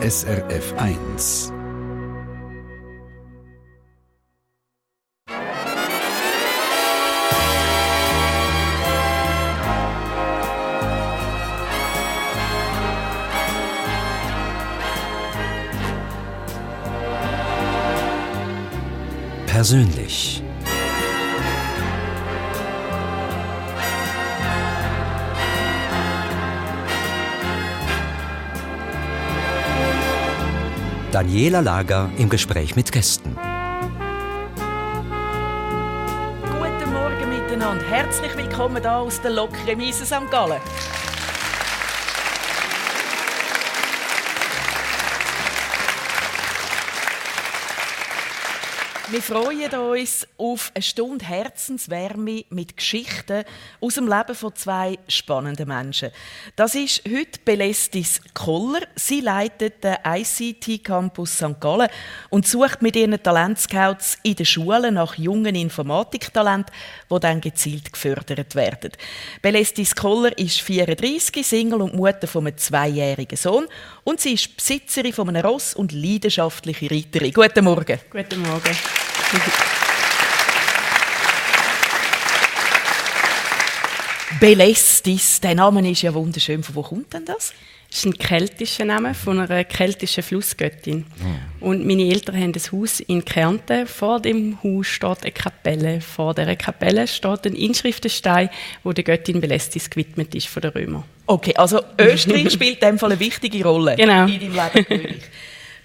SRF 1. Persönlich. Daniela Lager im Gespräch mit Gästen. Guten Morgen miteinander. Herzlich willkommen hier aus der Lokremise St. Gallen. Wir freuen uns auf eine Stunde Herzenswärme mit Geschichten aus dem Leben von zwei spannenden Menschen. Das ist heute Belestis Koller. Sie leitet den ICT Campus St. Gallen und sucht mit ihren Talentscouts in den Schulen nach jungen Informatiktalenten, die dann gezielt gefördert werden. Belestis Koller ist 34, Single und Mutter von einem zweijährigen Sohn und sie ist Besitzerin von einem Ross und leidenschaftliche Reiterin. Guten Morgen. Guten Morgen. Belestis, der Name ist ja wunderschön. Von wo kommt denn das? Das ist ein keltischer Name von einer keltischen Flussgöttin. Oh. Und meine Eltern haben ein Haus in Kärnten. Vor dem Haus steht eine Kapelle. Vor dieser Kapelle steht ein Inschriftenstein, wo der Göttin Belestis gewidmet ist von den Römern. Okay, also Österreich spielt in dem Fall eine wichtige Rolle genau. in deinem Leben.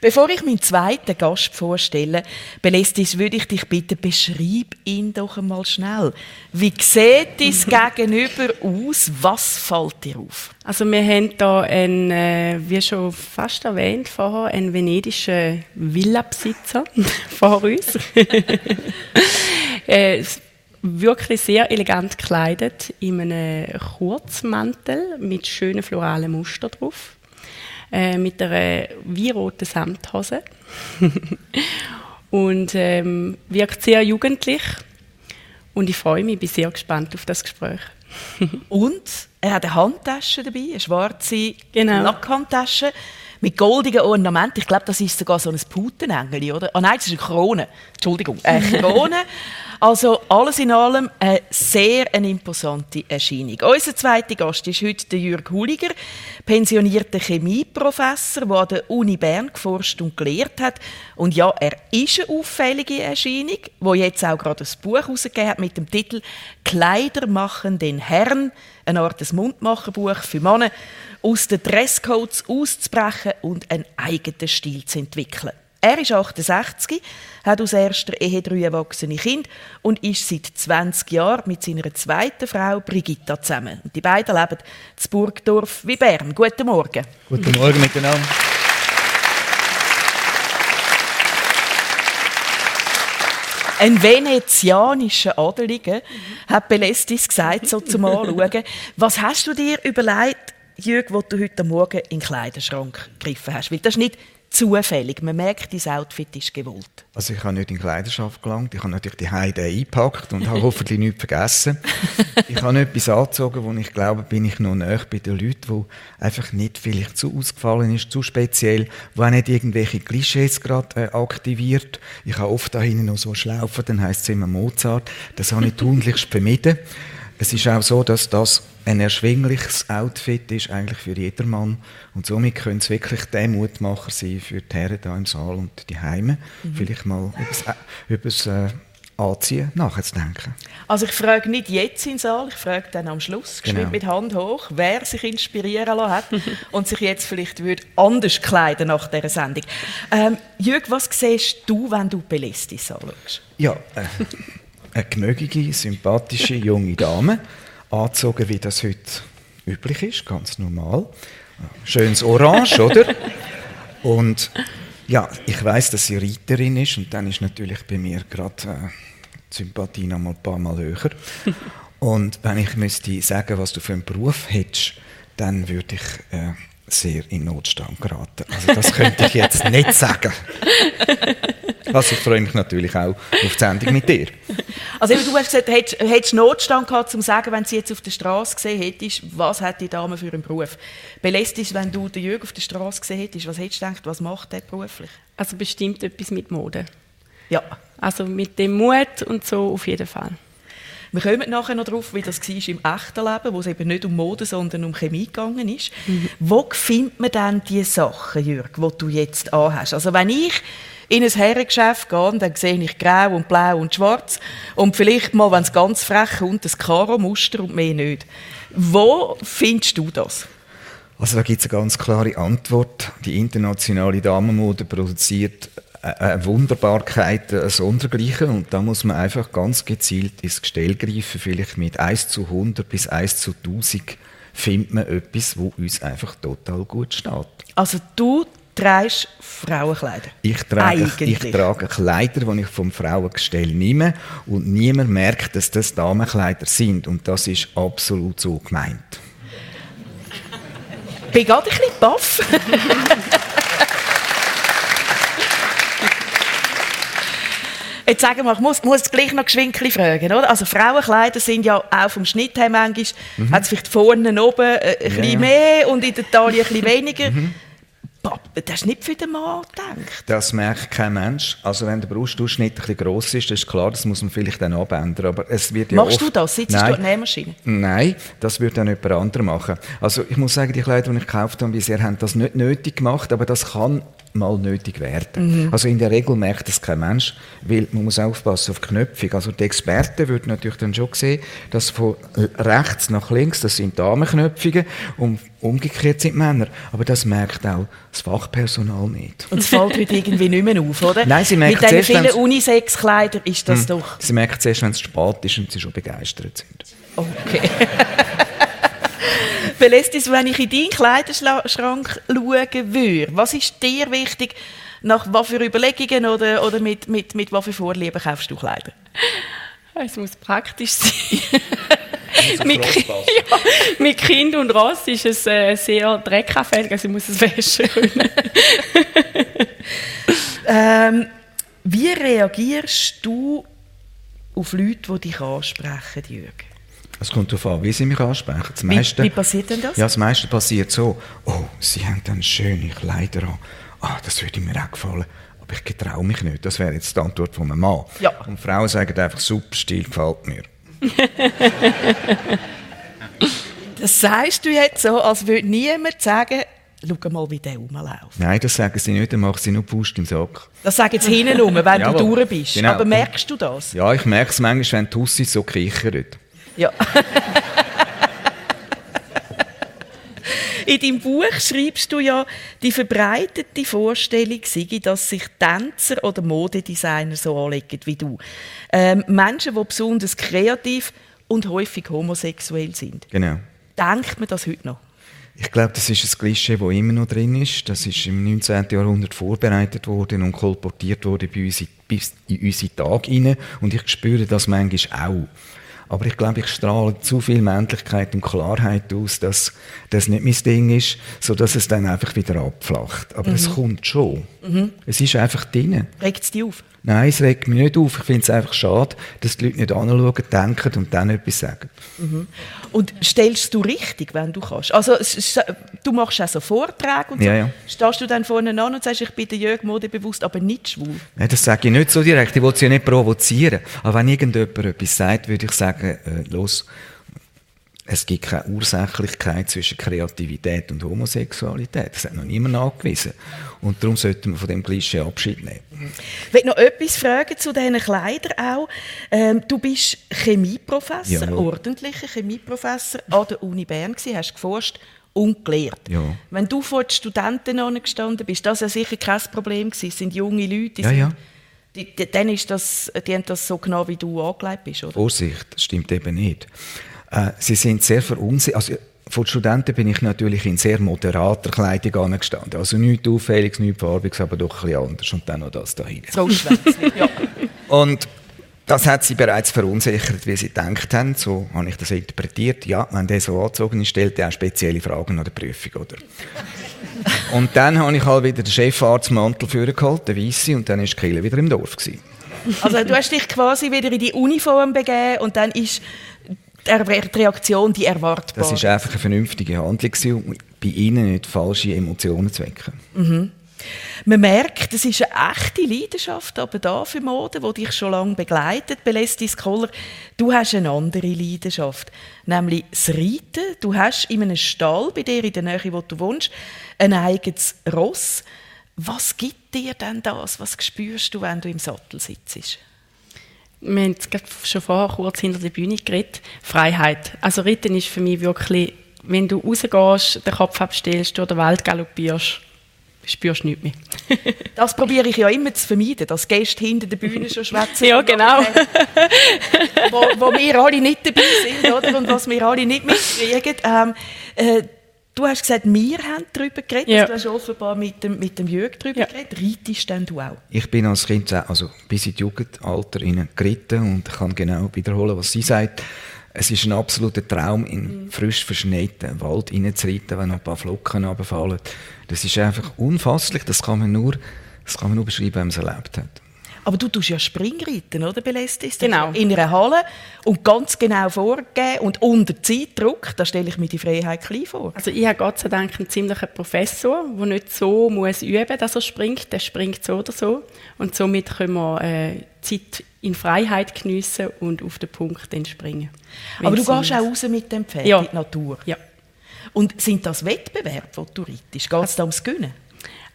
Bevor ich meinen zweiten Gast vorstelle, Belestis, würde ich dich bitten, beschreib ihn doch einmal schnell. Wie sieht dein Gegenüber aus? Was fällt dir auf? Also wir haben hier einen, äh, wie schon fast erwähnt vorher, einen venedischen Villabesitzer vor uns. wirklich sehr elegant gekleidet in einem Kurzmantel mit schönen floralen Mustern drauf äh, mit einer weinroten Samthose. und ähm, wirkt sehr jugendlich. Und ich freue mich, bin sehr gespannt auf das Gespräch. und er hat eine Handtasche dabei, eine schwarze genau. Lackhandtasche mit goldigen Ornamenten. Ich glaube, das ist sogar so ein Putenengel, oder? Ah nein, das ist eine Krone. Entschuldigung, eine Krone. Also alles in allem eine sehr eine imposante Erscheinung. Unser zweiter Gast ist heute Jürg Huliger, pensionierter Chemieprofessor, der an der Uni Bern geforscht und gelehrt hat. Und ja, er ist eine auffällige Erscheinung, wo jetzt auch gerade ein Buch herausgegeben hat mit dem Titel «Kleider machen den Herrn», eine Art des Mundmacherbuch für Männer, aus den Dresscodes auszubrechen und einen eigenen Stil zu entwickeln. Er ist 68, hat aus erster Ehe drei erwachsene Kinder und ist seit 20 Jahren mit seiner zweiten Frau Brigitta zusammen. Und die beiden leben in Burgdorf wie Bern. Guten Morgen. Guten Morgen miteinander. Ein venezianischer Adeliger, hat Belestis gesagt, so zum Anschauen. Was hast du dir überlegt, Jürg, wo du heute Morgen in den Kleiderschrank gegriffen hast? Weil das ist nicht zufällig. Man merkt, dein Outfit ist gewollt. Also ich habe nicht in Kleiderschaft gelangt. Ich habe natürlich die Heide eingepackt und habe hoffentlich nichts vergessen. ich habe etwas angezogen, wo ich glaube, bin ich noch näher bei den Leuten, wo einfach nicht vielleicht zu ausgefallen ist, zu speziell, wo auch nicht irgendwelche Klischees gerade äh, aktiviert. Ich habe oft da hinten noch so Schlaufen, dann heisst es immer Mozart. Das habe ich tunlichst vermieden. Es ist auch so, dass das ein erschwingliches Outfit ist eigentlich für jedermann und somit könnte es wirklich der Mutmacher sein für die Herren hier im Saal und die Heime, mhm. vielleicht mal über das äh, Anziehen nachzudenken. Also ich frage nicht jetzt im Saal, ich frage dann am Schluss, genau. mit Hand hoch, wer sich inspirieren lassen hat und sich jetzt vielleicht würde anders kleiden nach dieser Sendung. Ähm, Jürg, was siehst du, wenn du Belestis anschaust? Ja, äh, eine gemögige, sympathische junge Dame, angezogen, wie das heute üblich ist, ganz normal. Schönes Orange, oder? Und ja, ich weiß, dass sie Reiterin ist und dann ist natürlich bei mir gerade äh, die Sympathie noch ein paar Mal höher. Und wenn ich müsste sagen, was du für einen Beruf hättest, dann würde ich äh, sehr in Notstand geraten. Also das könnte ich jetzt nicht sagen. Also ich freue mich natürlich auch auf die Sendung mit dir. Also du hast gesagt, hättest, hättest Notstand gehabt, um zu sagen, wenn sie jetzt auf der Straße gesehen hättest, was hat die Dame für einen Beruf? Belästigt, wenn du den Jürgen auf der Straße gesehen hättest, was hättest du gedacht, was macht der beruflich? Also bestimmt etwas mit Mode. Ja. Also mit dem Mut und so auf jeden Fall. Wir kommen nachher noch darauf, wie das war im echten Leben, wo es eben nicht um Mode, sondern um Chemie gegangen ist. Mhm. Wo findet man dann die Sachen, Jürg, die du jetzt anhast? Also wenn ich in ein Herrengeschäft gehe, dann sehe ich grau und blau und schwarz und vielleicht mal, wenn es ganz frech kommt, ein Karo-Muster und mehr nicht. Wo findest du das? Also da gibt es eine ganz klare Antwort. Die internationale Damenmode produziert eine Wunderbarkeit, ein Sondergleichen und da muss man einfach ganz gezielt ins Gestell greifen, vielleicht mit 1 zu 100 bis 1 zu 1000 findet man etwas, wo uns einfach total gut steht. Also du trägst Frauenkleider? Ich trage, ich trage Kleider, die ich vom Frauengestell nehme und niemand merkt, dass das Damenkleider sind und das ist absolut so gemeint. Ich bin gerade ein bisschen baff. Jetzt sagen wir, ich muss, muss gleich noch Geschwinkli fragen, oder? Also Frauenkleider sind ja auch vom Schnitt her manchmal, mhm. hat es vielleicht vorne oben äh, ein ja. bisschen mehr und in der Taille ein bisschen weniger. Mhm. Das ist nicht für den Mann gedacht. Das merkt kein Mensch. Also wenn der Brustausschnitt ein bisschen gross ist, das ist klar, das muss man vielleicht dann abändern. Aber es wird ja Machst oft... du das? Sitzt Nein. du an der Nähmaschine? Nein, das würde dann jemand anderes machen. Also ich muss sagen, die Kleider, die ich gekauft habe bisher, haben das nicht nötig gemacht, aber das kann mal nötig werden. Mhm. Also in der Regel merkt das kein Mensch, weil man muss aufpassen auf Knöpfung. Also die Experten würden natürlich dann schon sehen, dass von rechts nach links, das sind Damenknöpfungen und umgekehrt sind Männer. Aber das merkt auch das Fachpersonal nicht. Und es fällt heute irgendwie nicht mehr auf, oder? Nein, sie merken Mit diesen vielen Unisex-Kleidern ist das mh, doch... Sie merken es erst, wenn es spät ist und sie schon begeistert sind. Okay. Belässt es, wenn ich in deinen Kleiderschrank schauen würde? Was ist dir wichtig? Nach was für Überlegungen oder, oder mit, mit, mit was für Vorlieben kaufst du Kleider? Es muss praktisch sein. mit, ja, mit Kind und Ross ist es äh, sehr dreckanfällig, also ich muss es waschen können. ähm, wie reagierst du auf Leute, die dich ansprechen, Jürgen? Es kommt darauf an, wie sie mich ansprechen. Das meiste, wie, wie, passiert denn das? Ja, das meiste passiert so, oh, sie haben dann schöne Kleider an. Ah, das würde mir auch gefallen. Aber ich getraue mich nicht. Das wäre jetzt die Antwort von einem Mann. Ja. Und Frauen sagen einfach, super Stil gefällt mir. das sagst du jetzt so, als würde niemand sagen, schau mal, wie der rumläuft. Nein, das sagen sie nicht, dann machen sie nur Pust im Sack. Das sagen sie hinten rum, wenn du durch bist. Genau. Aber merkst du das? Ja, ich merke es manchmal, wenn die Hussi so kichern. Ja. In deinem Buch schreibst du ja, die verbreitete Vorstellung sei, dass sich Tänzer oder Modedesigner so anlegen wie du. Ähm, Menschen, die besonders kreativ und häufig homosexuell sind. Genau. Denkt man das heute noch? Ich glaube, das ist ein Klischee, das immer noch drin ist. Das ist im 19. Jahrhundert vorbereitet worden und kolportiert worden bei uns bis in unsere Tage hinein. Und ich spüre das manchmal auch. Aber ich glaube, ich strahle zu viel Männlichkeit und Klarheit aus, dass das nicht mein Ding ist, sodass es dann einfach wieder abflacht. Aber mhm. es kommt schon. Mhm. Es ist einfach drin. Regt es dich auf? Nein, es regt mich nicht auf. Ich finde es einfach schade, dass die Leute nicht anschauen, denken und dann etwas sagen. Mhm. Und stellst du richtig, wenn du kannst? Also, du machst auch so Vorträge und so. Ja, ja. Stehst du dann vorne an und sagst, ich bin der Jörg Mode bewusst, aber nicht schwul? Nein, das sage ich nicht so direkt. Ich will sie ja nicht provozieren. Aber wenn irgendjemand etwas sagt, würde ich sagen, äh, los, es gibt keine Ursächlichkeit zwischen Kreativität und Homosexualität. Das hat noch niemand nachgewiesen. Und darum sollten wir von dem Klischee Abschied nehmen. Ich will noch etwas fragen zu diesen Kleidern auch. Ähm, du bist Chemieprofessor, ja, ordentlicher Chemieprofessor an der Uni Bern gewesen, hast geforscht und gelehrt. Ja. Wenn du vor den Studenten gestanden bist, das war sicher kein Problem gewesen. Es sind junge Leute, ja, ja. Die, die, dann ist das, die haben das so genau wie du angelegt bist, oder? Vorsicht, das stimmt eben nicht. Äh, sie sind sehr verunsichert. Also, von Studenten bin ich natürlich in sehr moderater Kleidung angestanden. Also nichts Auffälliges, nichts Farbiges, aber doch ein bisschen anders. Und dann noch das da hinten. So ja. Und Das hat sie bereits verunsichert, wie sie gedacht haben. So habe ich das interpretiert. Ja, wenn der so angezogen ist, stellt er auch spezielle Fragen an der Prüfung, oder? und dann habe ich halt wieder den Chefarztmantel vorgeholt, den Weisse, und dann war Kille wieder im Dorf. Gewesen. Also du hast dich quasi wieder in die Uniform begeben und dann ist die Reaktion die erwartbare. Das war einfach eine vernünftige Handlung, um bei ihnen nicht falsche Emotionen zu wecken. Mhm. Man merkt, es ist eine echte Leidenschaft aber da für Mode, die dich schon lange begleitet, Belesti Scholar. Du hast eine andere Leidenschaft, nämlich das Reiten. Du hast in einem Stall bei dir in der Nähe, wo du wohnst, ein eigenes Ross. Was gibt dir denn das? Was spürst du, wenn du im Sattel sitzt? Wir haben schon vorher kurz hinter der Bühne geredet. Freiheit. Also Reiten ist für mich wirklich, wenn du rausgehst, den Kopf abstellst, durch die Welt galoppierst, spürst du nichts mehr. das probiere ich ja immer zu vermeiden, dass Gäste hinter der Bühne schon schwätzen. ja, genau. wo, wo, wir alle nicht dabei sind, oder? Und was wir alle nicht mitkriegen. Ähm, äh, du hast gesagt, wir haben darüber geredet. Ja. Du hast offenbar mit dem, mit dem Jörg darüber ja. geredet. Reitest denn du auch? Ich bin als Kind, also bis in Jugendalter, geritten und kann genau wiederholen, was sie sagt. Es ist ein absoluter Traum, in frisch verschneiten Wald reinzureiten, wenn noch ein paar Flocken runterfallen. Das ist einfach unfasslich. Das kann man nur, das kann man nur beschreiben, wenn man es erlebt hat. Aber du tust ja Springreiten, oder, Belestis? Genau. In einer Halle und ganz genau vorgegeben und unter Zeitdruck, da stelle ich mir die Freiheit klein vor. Also ich habe Gott sei Dank einen ziemlichen Professor, der nicht so muss üben dass er springt. Der springt so oder so. Und somit können wir äh, Zeit in Freiheit geniessen und auf den Punkt entspringen. Aber du gehst auch raus mit dem Pferd ja. in die Natur? Ja. Und sind das Wettbewerbe, die du reitest? Geht es also, da ums Gewinnen?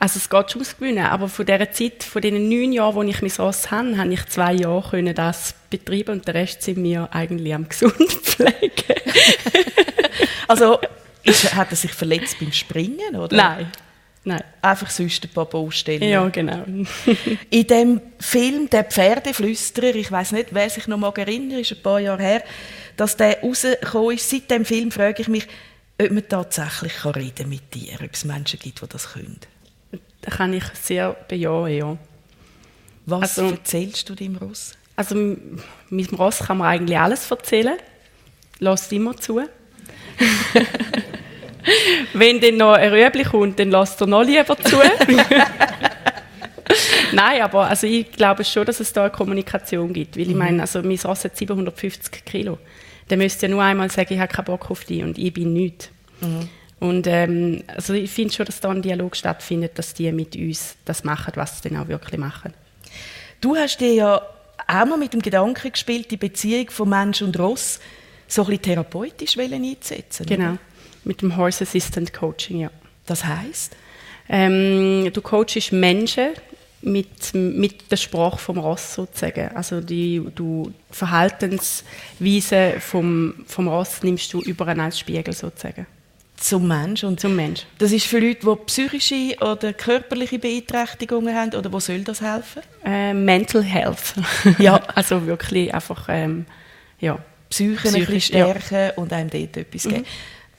Also es geht schon ums Gewinnen, aber von dieser Zeit, von den neun Jahren, wo ich mein Ross habe, habe ich zwei Jahre können das betreiben und der Rest sind wir eigentlich am Gesundpflegen. also ist, hat er sich verletzt beim Springen, oder? Nein. Nein. Einfach sonst ein paar Baustellen. Ja, genau. In dem Film «Der Pferdeflüsterer», ich weiß nicht, wer sich noch mal erinnert, ist ein paar Jahre her, dass der rausgekommen ist. Seit dem Film frage ich mich, ob man tatsächlich reden mit dir, ob es Menschen gibt, die das können. Kann ich sehr bejahen, ja. Was also, erzählst du deinem Ross? Also mit dem Ross kann man eigentlich alles erzählen. Lass immer zu. Wenn dann noch ein Rüebli kommt, dann lasst er noch lieber zu. Nein, aber also ich glaube schon, dass es da eine Kommunikation gibt. Weil ich mhm. meine, also mein Ross hat 750 Kilo. Der müsste ja nur einmal sagen, ich habe keinen Bock auf dich und ich bin nichts. Mhm. Und ähm, also ich finde schon, dass da ein Dialog stattfindet, dass die mit uns das machen, was sie dann auch wirklich machen. Du hast dir ja auch mal mit dem Gedanken gespielt, die Beziehung von Mensch und Ross so ein bisschen therapeutisch einzusetzen. Genau. Oder? Mit dem Horse Assistant Coaching, ja. Das heißt? Ähm, du coachst Menschen mit, mit der Sprache vom Ross sozusagen. Also die du Verhaltensweise vom, vom Ross nimmst du überall als Spiegel sozusagen. Zum Mensch und zum Mensch. Das ist für Leute, die psychische oder körperliche Beeinträchtigungen haben oder wo soll das helfen? Äh, Mental Health. ja, also wirklich einfach ähm, ja. Psyche bisschen stärken ja. und einem dort etwas mhm. geben.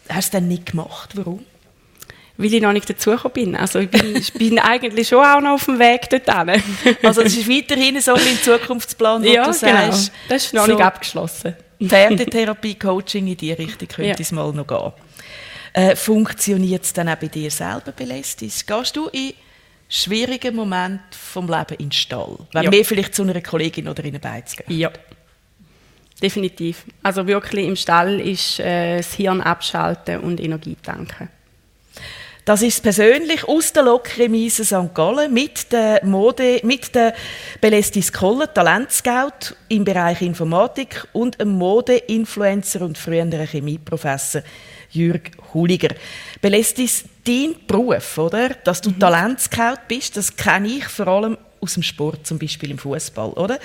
Hast du das nicht gemacht? Warum? Weil ich noch nicht dazugekommen bin. Also ich bin, ich bin eigentlich schon auch noch auf dem Weg dorthin. also das ist weiterhin so ein Zukunftsplan, wo ja, du genau. sagst. das ist noch so nicht abgeschlossen. Pferdetherapie, Coaching in diese Richtung könnte ja. es mal noch gehen. Äh, funktioniert es dann auch bei dir selber, Belestis? Gehst du in schwierigen Momenten vom Leben in den Stall? Wenn ja. wir vielleicht zu einer Kollegin oder in eine Beiz gehen? Ja. Definitiv. Also wirklich im Stall ist äh, das Hirn abschalten und Energie tanken. Das ist persönlich aus der Lokremise St. Gallen mit der Mode, mit der Belestis Koller, Talentscout im Bereich Informatik und einem Mode-Influencer und früherer Chemieprofessor Jürg Huliger. Belestis, dein Beruf, oder? Dass du mhm. Talentscout bist, das kenne ich vor allem aus dem Sport, zum Beispiel im Fußball, oder?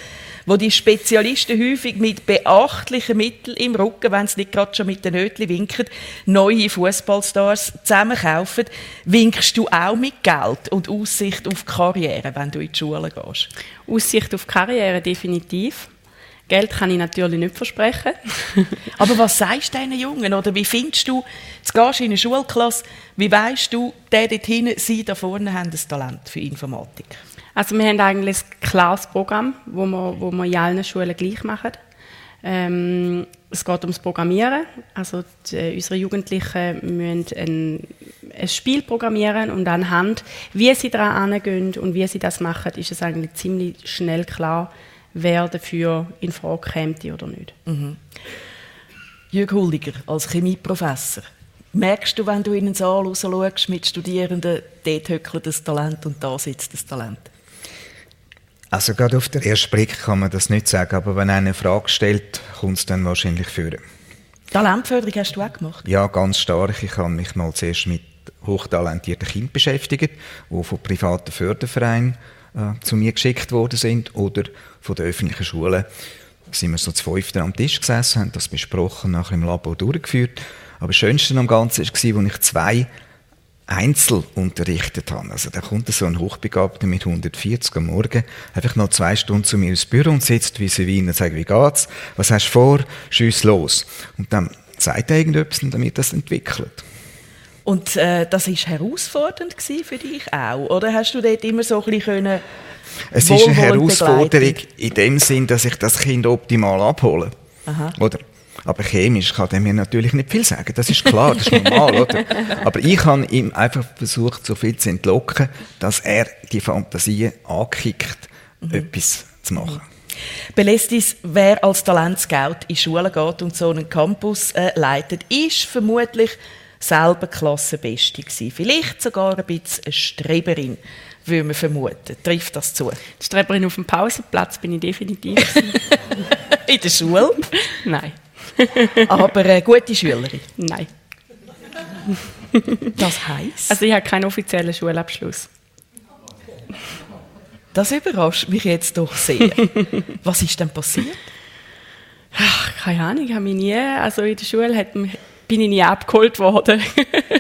Wo die Spezialisten häufig mit beachtlichen Mitteln im Rücken, wenn sie nicht gerade schon mit den Nötli winken, neue Fußballstars zusammenkaufen. Winkst du auch mit Geld und Aussicht auf Karriere, wenn du in die Schule gehst? Aussicht auf Karriere definitiv. Geld kann ich natürlich nicht versprechen. Aber was sagst du diesen Jungen? Oder wie findest du, jetzt gehst du in eine Schulklasse, wie weißt du, der dort hinten, sie da vorne haben ein Talent für Informatik? Also wir haben eigentlich ein klares Programm, wo wir, wo wir in allen Schulen gleich machen. Ähm, es geht ums Programmieren. Also die, unsere Jugendlichen müssen ein, ein, Spiel programmieren und anhand, wie sie daran angehen und wie sie das machen, ist es eigentlich ziemlich schnell klar, wer dafür in Frage kommt oder nicht. Mhm. Jürg Huldiger, als Chemieprofessor, merkst du, wenn du in den Saal schaust mit Studierenden, dort höckelt das Talent und da sitzt das Talent? Also gerade auf den ersten Blick kann man das nicht sagen, aber wenn einer eine Frage stellt, kommt es dann wahrscheinlich führen. Talentförderung hast du auch gemacht? Ja, ganz stark. Ich habe mich mal zuerst mit hochtalentierten Kindern beschäftigt, die von privaten Fördervereinen äh, zu mir geschickt worden sind oder von der öffentlichen Schule. Sind wir so zu fünften am Tisch gesessen, haben das besprochen, nachher im Labor durchgeführt. Aber das Schönste am Ganzen war, als ich zwei Einzel unterrichtet habe. Also da kommt so ein Hochbegabter mit 140 am Morgen einfach noch zwei Stunden zu mir ins Büro und sitzt wie sie und sagt, wie geht's? Was hast du vor? Schieß los. Und dann sagt er irgendetwas, damit das entwickelt. Und äh, das ist herausfordernd für dich auch, oder hast du dort immer so ein bisschen Es ist eine Herausforderung in dem Sinn, dass ich das Kind optimal abhole. Aha. Oder? Aber chemisch kann er mir natürlich nicht viel sagen. Das ist klar, das ist normal, oder? Aber ich habe ihm einfach versucht, so viel zu entlocken, dass er die Fantasie ankickt, mhm. etwas zu machen. Belestis, wer als Talentscout in Schulen geht und so einen Campus äh, leitet, ist vermutlich selber Klassenbeste gewesen. Vielleicht sogar ein bisschen eine Streberin, würde man vermuten. Trifft das zu? Die Streberin auf dem Pausenplatz bin ich definitiv. In der Schule? Nein. Aber eine gute Schülerin? Nein. Das heisst? Also ich habe keinen offiziellen Schulabschluss. Das überrascht mich jetzt doch sehr. Was ist denn passiert? Ach, keine Ahnung, ich habe mich nie, also in der Schule hat mich, bin ich nie abgeholt worden.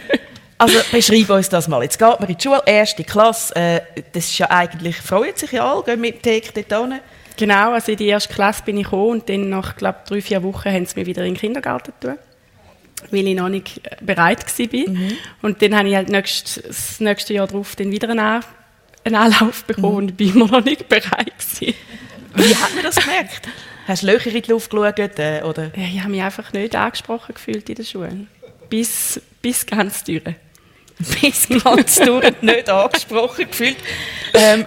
also beschreib uns das mal. Jetzt geht man in die Schule, erste Klasse, äh, das ist ja eigentlich, freuen sich ja alle, gehen mit dem Tag dort hin. Genau, also in die erste Klasse bin ich gekommen und dann nach, glaube drei, vier Wochen haben sie mich wieder in den Kindergarten getan, weil ich noch nicht bereit war. Mhm. Und dann habe ich halt nächst, das nächste Jahr darauf dann wieder einen, einen Anlauf bekommen mhm. und bin immer noch nicht bereit gewesen. Wie hat man das gemerkt? Hast du Löcher in die Luft geschaut? Äh, oder? Ja, ich habe mich einfach nicht angesprochen gefühlt in der Schule. Bis, bis ganz durch. Bis ganz durch nicht angesprochen gefühlt. Ähm,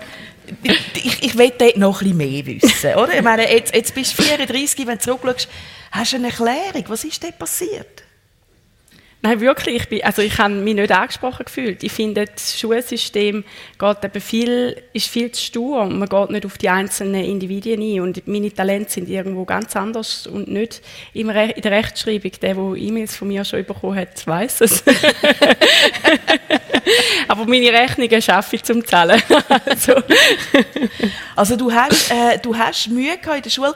ich, ich will dort noch ein bisschen mehr wissen. Oder? Ich meine, jetzt, jetzt bist du 34, wenn du zurückschaust, hast du eine Erklärung? Was ist dort passiert? Nein, wirklich. Ich, bin, also ich habe mich nicht angesprochen gefühlt. Ich finde, das Schulsystem geht eben viel, ist viel zu stur. Man geht nicht auf die einzelnen Individuen ein. Und meine Talente sind irgendwo ganz anders und nicht in der Rechtschreibung. Der, der E-Mails von mir schon bekommen hat, weiß es. Aber meine Rechnungen schaffe ich zum Zahlen. also. also du hast, äh, du hast Mühe gehabt in der Schule.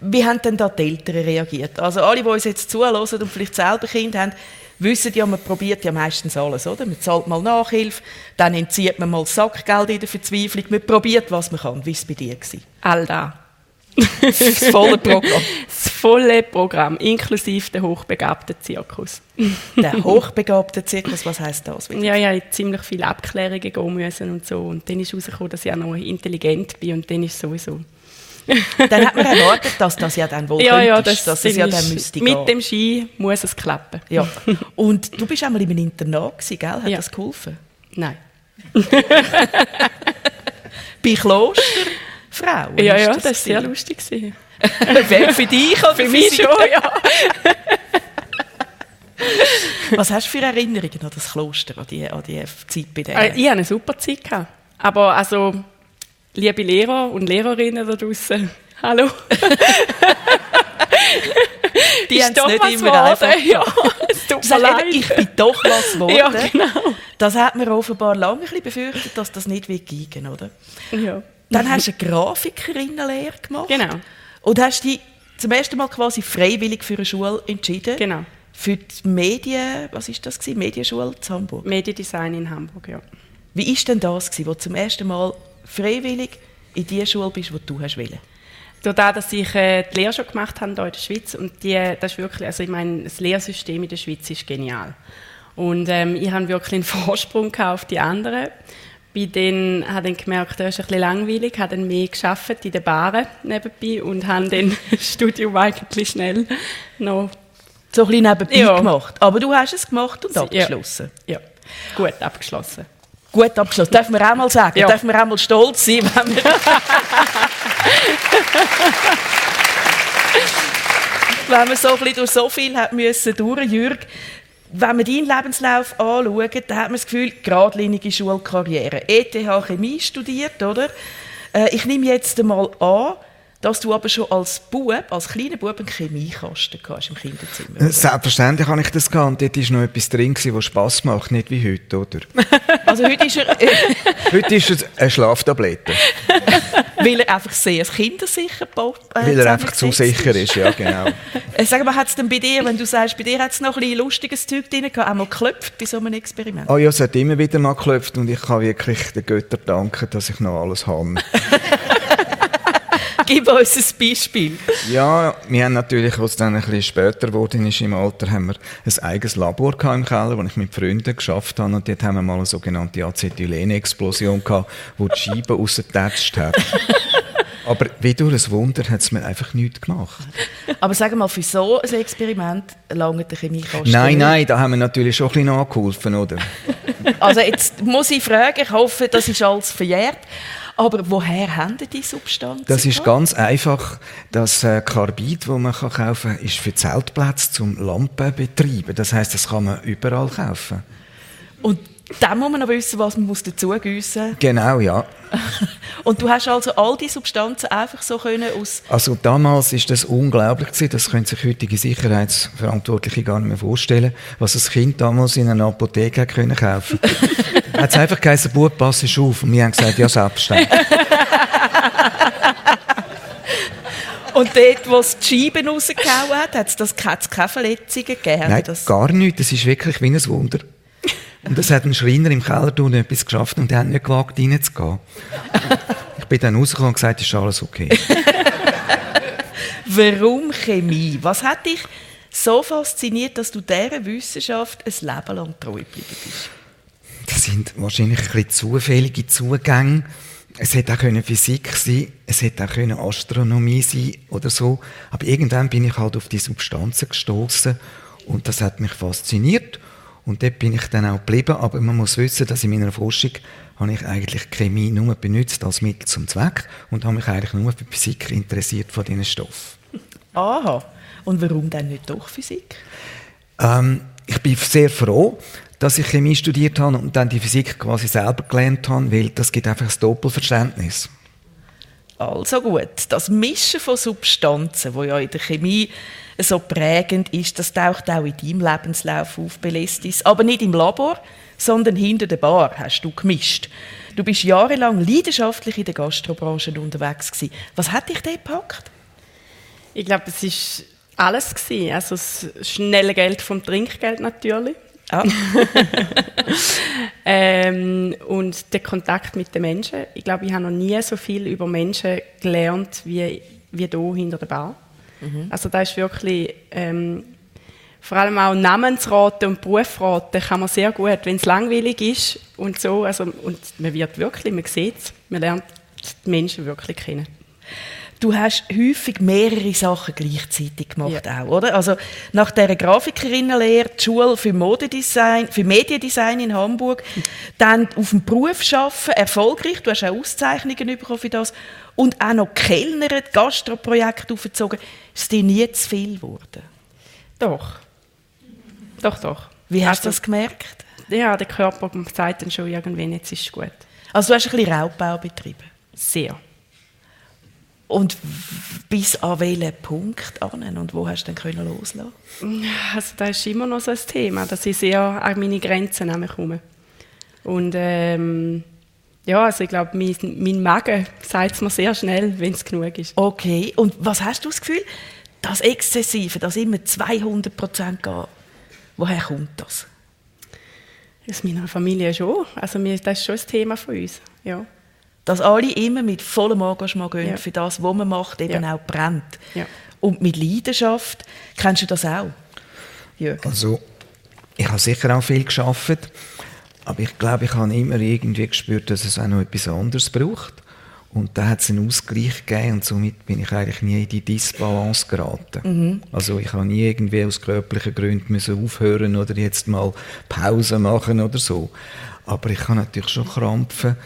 Wie haben denn da die Eltern reagiert? Also alle, die uns jetzt zuhören und vielleicht selber Kinder haben, wissen ja, man probiert ja meistens alles, oder? Man zahlt mal Nachhilfe, dann entzieht man mal Sackgeld in der Verzweiflung, man probiert, was man kann. Wie war es bei dir? All da. das volle Programm. Das volle Programm, inklusive der hochbegabten Zirkus. der hochbegabte Zirkus, was heisst das? Ja, ja, ich ziemlich viele Abklärungen gehen müssen und so. Und dann ist herausgekommen, dass ich auch noch intelligent bin und dann ist sowieso dann hat man erwartet, dass das ja dann wohl ja, ja, das dass es ja dann müsste Mit gehen. dem Ski muss es klappen. Ja. Und du bist einmal im Internat gewesen, gell? Hat ja. das geholfen? Nein. Bei Klosterfrauen? Ja, ja, das war sehr lustig. für dich oder für mich schon, ja. Was hast du für Erinnerungen an das Kloster, an die, an die Zeit bei dir? Äh, ich hatte eine super Zeit. Gehabt. Aber also liebe Lehrer und Lehrerinnen da draußen, hallo. Die haben es nicht immer Worte. einfach ja, es tut mir leid. Ich bin doch was geworden. Ja, genau. Das hat man offenbar lange ein befürchtet, dass das nicht gehen oder? Ja. Dann hast du eine Grafikerinnenlehre gemacht. Genau. Und hast dich zum ersten Mal quasi freiwillig für eine Schule entschieden. Genau. Für die Medien, was ist das gewesen? Medienschule in Hamburg? Mediendesign in Hamburg, ja. Wie ist denn das gewesen, wo zum ersten Mal freiwillig in die Schule bist, wo du hast wollen? Dadurch, dass ich äh, die Lehre schon gemacht habe hier in der Schweiz und die, das ist wirklich, also ich meine, das Lehrsystem in der Schweiz ist genial. Und ähm, ich habe wirklich einen Vorsprung auf die anderen. Bei denen habe ich gemerkt, das ist ein bisschen langweilig, habe dann mehr geschafft in den Baren nebenbei und habe dann das Studium eigentlich schnell noch so ein bisschen nebenbei ja. gemacht. Aber du hast es gemacht und abgeschlossen. Ja, ja. gut abgeschlossen. Gut abgeschlossen. Dürfen wir auch mal sagen. Ja. Dürfen wir auch mal stolz sein, wenn wir... wenn man so ein bisschen durch so viel hat müssen durch, Jürg, wenn wir deinen Lebenslauf anschauen, dann hat man das Gefühl, geradlinige Schulkarriere. ETH Chemie studiert, oder? Äh, ich nehme jetzt einmal an, dass du aber schon als Bub, als kleiner Bub einen Chemiekasten hast im Kinderzimmer. Oder? Selbstverständlich habe ich das gehabt. Dort war noch etwas drin, was Spass macht, nicht wie heute, oder? Also heute ist er... heute ist es eine Schlaftablette. Weil er einfach sehr kindersicher baut. Äh, Weil er einfach zu sicher ist, ja, genau. Äh, sag mal, hat es denn bei dir, wenn du sagst, bei dir hat es noch ein bisschen lustiges Zeug drin gehabt, auch mal geklopft bei so einem Experiment? Oh ja, es hat immer wieder mal geklopft und ich kann wirklich den Göttern danken, dass ich noch alles habe. Gib uns ein Beispiel. Ja, wir haben natürlich, als es dann ein bisschen später geworden ist im Alter, haben wir ein eigenes Labor im Keller, wo ich mit Freunden geschafft habe. Und dort haben wir mal eine sogenannte Acetylene-Explosion gehabt, wo die Scheibe rausgetatscht hat. Aber wie durch ein Wunder hat es mir einfach nichts gemacht. Aber sag mal, für so ein Experiment lange der Chemiekasten? Nein, nein, da haben wir natürlich schon ein bisschen nachgeholfen, oder? also jetzt muss ich fragen, ich hoffe, das ist alles verjährt. Aber woher haben die Substanzen? Das ist ganz einfach. Das äh, Carbid, das man kaufen kann, ist für Zeltplätze zum Lampen betreiben. Das heißt, das kann man überall kaufen. Und dann muss man noch wissen, was man dazu gießen muss. Genau, ja. Und du hast also all die Substanzen einfach so können aus... Also damals ist das unglaublich gewesen. Das können sich heutige Sicherheitsverantwortliche gar nicht mehr vorstellen, was das Kind damals in einer Apotheke können kaufen. hat es einfach geheißen, Bub, pass auf. Und wir haben gesagt, ja, selbstständig. Und dort, wo es die Scheiben rausgehauen hat, hat es keine Verletzungen gegeben? Nein, das? gar nicht. Das ist wirklich wie ein Wunder. Und das hat ein Schreiner im Keller tun etwas geschafft und der hat nicht gewagt, reinzugehen. ich bin dann rausgekommen und gesagt, ist alles okay. Warum Chemie? Was hat dich so fasziniert, dass du dieser Wissenschaft ein Leben lang treu geblieben bist? Das sind wahrscheinlich ein bisschen zufällige Zugänge. Es hätte auch Physik sein, es hätte auch Astronomie sein oder so. Aber irgendwann bin ich halt auf die Substanzen gestoßen und das hat mich fasziniert. Und dort bin ich dann auch geblieben. Aber man muss wissen, dass in meiner Forschung habe ich eigentlich Chemie nur benutzt als Mittel zum Zweck und habe mich eigentlich nur für Physik interessiert von diesen Stoffen. Aha. Und warum dann nicht doch Physik? Ähm, ich bin sehr froh, dass ich Chemie studiert habe und dann die Physik quasi selber gelernt habe, weil das gibt einfach ein Doppelverständnis. Also gut, das Mischen von Substanzen, wo ja in der Chemie so prägend ist, das taucht auch in deinem Lebenslauf auf, Belestis. Aber nicht im Labor, sondern hinter der Bar hast du gemischt. Du bist jahrelang leidenschaftlich in der Gastrobranche unterwegs gewesen. Was hat dich da gepackt? Ich glaube, es ist alles gewesen. Also das schnelle Geld vom Trinkgeld natürlich. Ah. ähm, und der Kontakt mit den Menschen. Ich glaube, ich habe noch nie so viel über Menschen gelernt wie, wie hier hinter der Bar. Mhm. Also da ist wirklich ähm, vor allem auch Namensraten und Berufsraten kann man sehr gut, wenn es langweilig ist und so. Also, und man wird wirklich, man sieht es, man lernt die Menschen wirklich kennen du hast häufig mehrere Sachen gleichzeitig gemacht ja. auch, oder? Also nach der Grafikerinnenlehre, die Schule für Modedesign, für Mediendesign in Hamburg, dann auf dem Beruf arbeiten, erfolgreich, du hast auch Auszeichnungen bekommen für das und auch noch Kellner, Gastroprojekte aufgezogen. Ist dir nie zu viel geworden? Doch. Doch, doch. Wie hast du das gemerkt? Ja, der Körper sagt dann schon irgendwann, jetzt ist es gut. Also du hast ein bisschen Raubbau betrieben? Sehr. Und bis an welchen Punkt an und wo hast du dann loslassen Also das ist immer noch so ein Thema, dass ich sehr an meine Grenzen komme. Und ähm, ja, also ich glaube, mein, mein Magen sagt es mir sehr schnell, wenn es genug ist. Okay, und was hast du das Gefühl, das Exzessive, das immer 200 Prozent geht, woher kommt das? Aus meiner Familie schon, also das ist schon ein Thema von uns, ja. Dass alle immer mit vollem Engagement gehen Ja. für das, was man macht, eben Ja. auch brennt. Ja. Und mit Leidenschaft. Kennst du das auch, Jürgen? Also, ich habe sicher auch viel geschafft, aber ich glaube, ich habe immer irgendwie gespürt, dass es auch noch etwas anderes braucht. Und da hat es einen Ausgleich gegeben und somit bin ich eigentlich nie in die Disbalance geraten. Also ich habe nie irgendwie aus körperlichen Gründen müssen aufhören oder jetzt mal Pause machen oder so. Aber ich kann natürlich schon krampfen,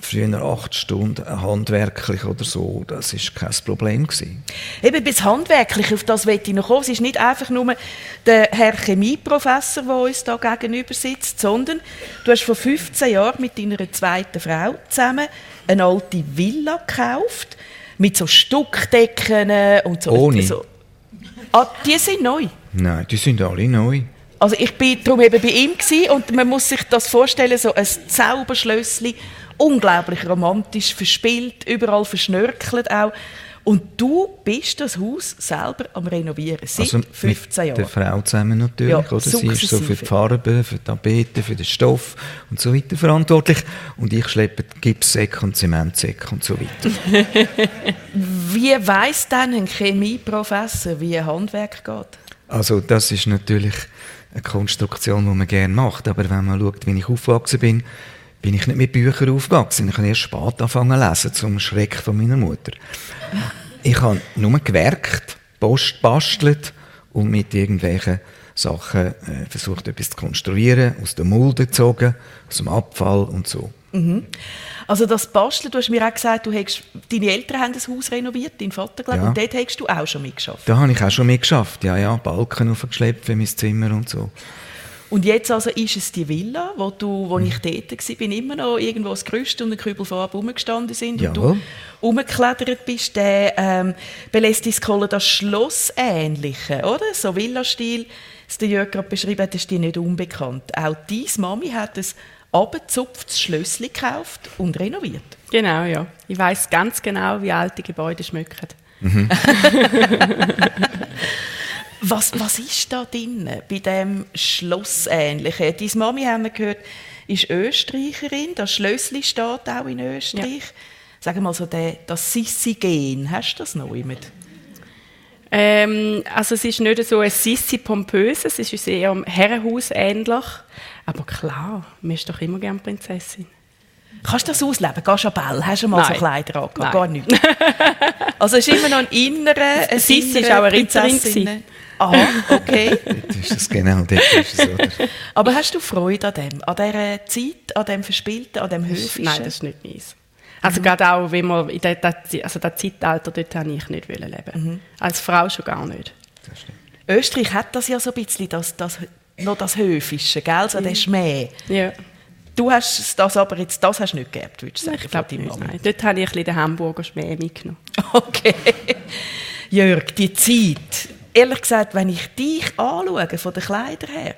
früher acht Stunden handwerklich oder so, das ist kein Problem gewesen. Eben bis handwerklich, auf das will ich noch kommen. Es ist nicht einfach nur der Herr Chemieprofessor, der uns da gegenüber sitzt, sondern du hast vor 15 Jahren mit deiner zweiten Frau zusammen eine alte Villa gekauft, mit so Stuckdecken und so. Ohne. so. Ah, die sind neu. Nein, die sind alle neu. Also ich bin darum eben bei ihm gewesen und man muss sich das vorstellen, so ein Zauberschlössli, unglaublich romantisch, verspielt, überall verschnörkelt auch. Und du bist das Haus selber am renovieren, seit 15 Also mit der Jahren. Frau zusammen natürlich, Ja, oder? Sie ist so für die Farbe, für die Tapete, für den Stoff und so weiter verantwortlich. Und ich schleppe Gipssäcke und Zementsäcke und so weiter. Wie weiss denn ein Chemieprofessor, wie ein Handwerk geht? Also das ist natürlich eine Konstruktion, die man gerne macht. Aber wenn man schaut, wie ich aufgewachsen bin, bin ich nicht mit Büchern aufgewachsen. Ich habe erst spät angefangen zu lesen, zum Schreck von meiner Mutter. Ich habe nur gewerkt, post bastelt und mit irgendwelchen Sachen äh, versucht, etwas zu konstruieren, aus der Mulde gezogen, aus dem Abfall und so. Also das Basteln, du hast mir auch gesagt, du hast, deine Eltern haben das Haus renoviert, dein Vater, glaube Ja. und dort hast du auch schon mitgeschafft. Da habe ich auch schon mitgeschafft. Ja, ja, Balken aufgeschleppt für mein Zimmer und so. Und jetzt also ist es die Villa, wo, du, wo ich dort war, bin immer noch irgendwo das Gerüst und ein Kübel Farbe rumgestanden sind und Jawohl. du rumgeklettert bist. Der ähm, Belestis das Schlossähnliche, oder? So Villastil, das der Jörg gerade beschrieben hat, ist dir nicht unbekannt. Auch deine Mami hat ein abgezupftes Schlössli gekauft und renoviert. Genau, ja. Ich weiß ganz genau, wie alte Gebäude schmücken. Was, was ist da drin bei dem Schlossähnlichen? Deine Mami, haben wir gehört, ist Österreicherin. Das Schlössli steht auch in Österreich. Sag mal so, der, das Sissi-Gen, hast du das noch mit? Ähm, also es ist nicht so ein Sissi pompös, es ist uns eher einem Herrenhaus ähnlich. Aber klar, man ist doch immer gerne Prinzessin. Kannst du das ausleben? Gehst du an Ball? Hast du mal so Nein. Kleider angehabt? Gar nicht. Also es ist immer noch ein innerer... ein Sissi innerer ist auch eine Ritterin Prinzessin. Aha, okay. Dort ist es genau, dort ist es, oder? Aber hast du Freude an dem? An dieser Zeit, an dem Verspielten, an dem Höfischen? Nein, das ist nicht meins. Also gerade auch, wenn man in der, der, also das Zeitalter, dort habe ich nicht wollen leben. Als Frau schon gar nicht. Österreich hat das ja so ein bisschen, das, das, noch das Höfische, gell? So der Schmäh. Ja, Du hast das aber jetzt, das hast du nicht geerbt, würdest du sagen, ich glaube nicht. Nein. Dort habe ich ein bisschen den Hamburger Schmäh mitgenommen. Okay. Jörg, die Zeit, ehrlich gesagt, wenn ich dich anschaue, von den Kleidern her,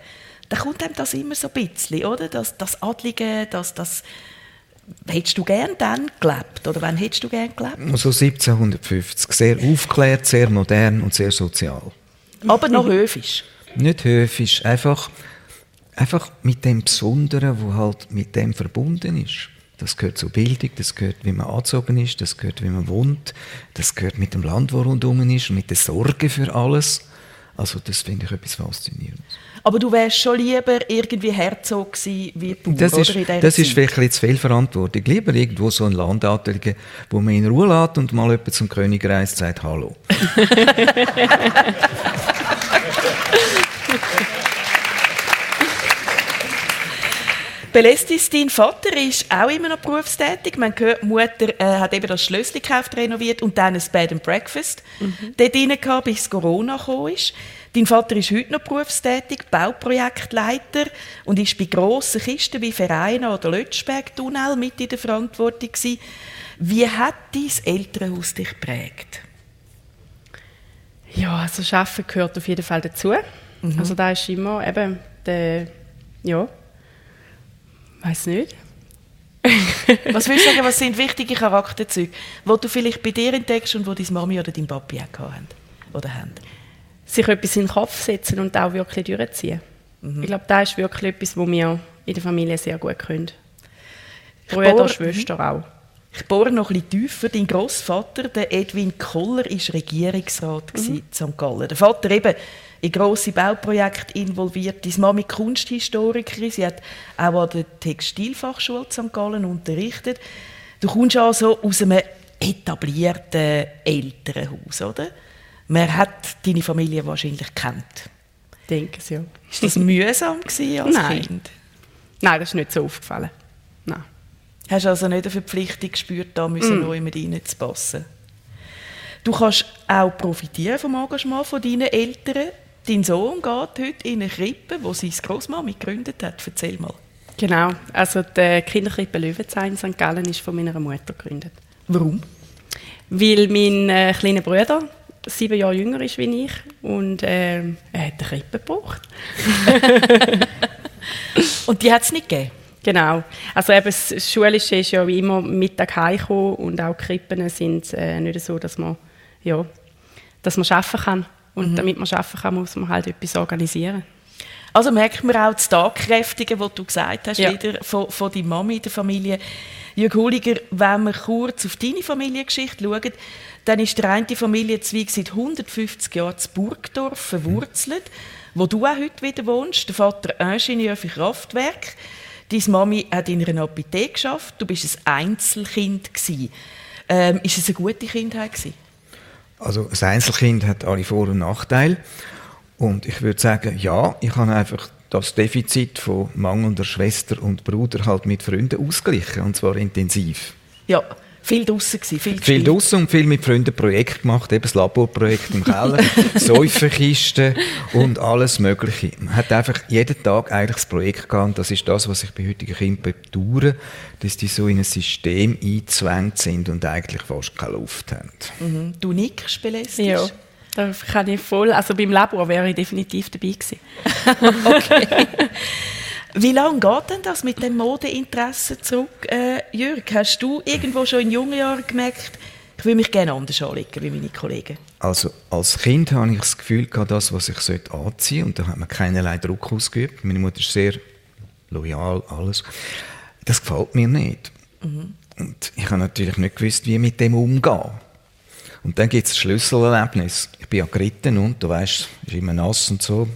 dann kommt einem das immer so ein bisschen, oder? Das, das Adlige, das, das... Hättest du gern dann gelebt? Oder wann hättest du gern gelebt? So 1750. Sehr aufgeklärt, sehr modern und sehr sozial. Aber noch höfisch. Nicht höfisch, einfach, einfach mit dem Besonderen, wo halt mit dem verbunden ist. Das gehört zur Bildung, das gehört, wie man angezogen ist, das gehört, wie man wohnt, das gehört mit dem Land, wo rundum ist, und mit der Sorge für alles. Also das finde ich etwas Faszinierendes. Aber du wärst schon lieber irgendwie Herzog gewesen wie Bauer, Das ist, oder? Das ist Zeit. vielleicht ein zu viel Verantwortung. Lieber irgendwo so ein Landadeliger, wo man in Ruhe lässt und mal jemand zum König reist und sagt Hallo. Belestis, dein Vater ist auch immer noch berufstätig. Man hört, die Mutter äh, hat eben das Schlössli gekauft, renoviert und dann ein Bed and Breakfast dort drin gehabt, bis Corona gekommen ist. Dein Vater ist heute noch berufstätig, Bauprojektleiter und ist bei grossen Kisten wie Vereinen oder Lötschberg-Tunnel mit in der Verantwortung gewesen. Wie hat dein Elternhaus dich geprägt? Ja, also Arbeiten gehört auf jeden Fall dazu. Also da ist immer eben der, ja, weiß nicht. Was würdest du sagen, was sind wichtige Charakterzüge, die du vielleicht bei dir entdeckst und die deine Mami oder dein Papi auch haben? Oder haben? Sich etwas in den Kopf setzen und auch wirklich durchziehen. Ich glaube, das ist wirklich etwas, was wir in der Familie sehr gut können. Brüder, Sport- Schwester auch. Ich bohre noch ein bisschen tiefer. Dein Großvater, der Edwin Koller, war Regierungsrat mhm. in St. Gallen. Der Vater eben in grosse Bauprojekte involviert. Deine Mami Kunsthistorikerin. Sie hat auch an der Textilfachschule St. Gallen unterrichtet. Du kommst also aus einem etablierten Elternhaus, oder? Man hat deine Familie wahrscheinlich kennt. Denke es, ja. Ist das mühsam als Nein. Kind? Nein, das ist nicht so aufgefallen. Nein. Hast also nicht eine Verpflichtung gespürt, da müssen mm. neu mit reinzupassen? Du kannst auch profitieren vom Engagement von deinen Eltern. Dein Sohn geht heute in eine Krippe, wo seine Großmama gegründet hat. Erzähl mal. Genau, also die Kinderkrippe Löwenzahn in St. Gallen ist von meiner Mutter gegründet. Warum? Weil mein äh, kleiner Bruder sieben Jahre jünger ist wie ich und äh, er hat eine Krippe gebraucht. und die hat es nicht gegeben? Genau. Also eben das Schulische ist ja wie immer Mittag heimgekommen und auch die Krippen sind äh, nicht so, dass man, ja, dass man arbeiten kann. Und mhm. damit man arbeiten kann, muss man halt etwas organisieren. Also merkt man auch das Tagkräftige, was du gesagt hast, ja. wieder von, von deiner Mami in der Familie. Jürg Hulliger, wenn wir kurz auf deine Familiengeschichte schauen, dann ist der eine Familienzweig seit 150 Jahren zu Burgdorf verwurzelt, wo du auch heute wieder wohnst. Der Vater Ingenieur für Kraftwerk. Deine Mami hat in einer Apotheke geschafft. Du bist ein Einzelkind Ähm, ist es eine gute Kindheit gewesen? Also ein Einzelkind hat alle Vor- und Nachteile. Und ich würde sagen, ja, ich habe einfach das Defizit von mangelnder Schwester und Bruder halt mit Freunden ausgleichen, und zwar intensiv. Ja, viel draußen gewesen, viel Viel draußen und viel mit Freunden Projekte gemacht, eben das Laborprojekt im Keller, Säuferkisten und alles Mögliche. Man hat einfach jeden Tag eigentlich das Projekt gehabt das ist das, was ich bei heutigen Kindern bedauere, dass die so in ein System eingezwängt sind und eigentlich fast keine Luft haben. Mhm. Du nickst belästigt? Ja. Da kann ich voll, also beim Labor wäre ich definitiv dabei gewesen. okay. Wie lange geht denn das mit dem Modeinteresse zurück, äh, Jürg? Hast du irgendwo schon in jungen Jahren gemerkt, ich will mich gerne anders anlegen wie meine Kollegen? Also als Kind habe ich das Gefühl das, was ich sollte anziehen und da hat man keinerlei Druck ausgeübt. Meine Mutter ist sehr loyal, alles. Das gefällt mir nicht. Mhm. Und ich habe natürlich nicht gewusst, wie mit dem umgehen. Und dann gibt es das Schlüsselerlebnis. Ich bin ja geritten und du weißt, es ist immer nass und so.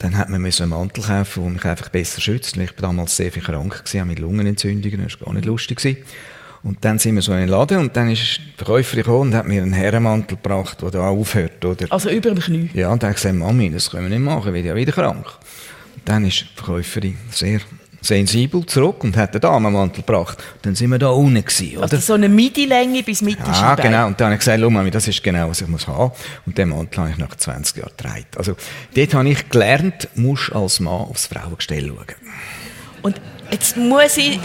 Dann hat man einen Mantel kaufen, der mich einfach besser schützt. Ich war damals sehr viel krank gewesen, mit Lungenentzündungen, das war gar nicht lustig. Gewesen. Und dann sind wir so in den Laden und dann ist die Verkäuferin gekommen und hat mir einen Herrenmantel gebracht, der da aufhört. Oder? Also über dem Knie? Ja, und dann habe ich gesagt, Mami, das können wir nicht machen, ich werde ja wieder krank. Und dann ist die Verkäuferin sehr sensibel zurück und hat den Damenmantel gebracht. Dann sind wir da unten gewesen, oder? Also so eine Midi-Länge bis Mitte Ja, genau. Und dann habe ich gesagt, Mami, das ist genau, was ich muss haben. Und den Mantel habe ich nach 20 Jahren getragen. Also dort habe ich gelernt, musst als Mann aufs Frauengestell schauen. Und jetzt muss ich...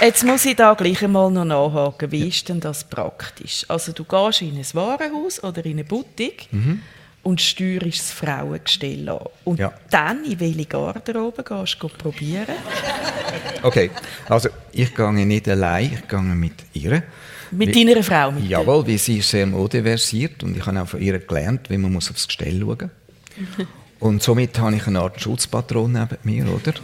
Jetzt muss ich da gleich einmal noch nachhaken. Wie ist denn das praktisch? Also du gehst in ein Warenhaus oder in eine Boutique mhm und steuerst das Frauengestell an. Und ja. dann, in welche Garderobe gehst du probieren? Okay, also ich gehe nicht allein, ich gehe mit ihr. Mit deiner Frau? Mit jawohl, weil sie ist sehr modeversiert und ich habe auch von ihr gelernt, wie man muss aufs Gestell schauen muss. und somit habe ich eine Art Schutzpatron neben mir, oder?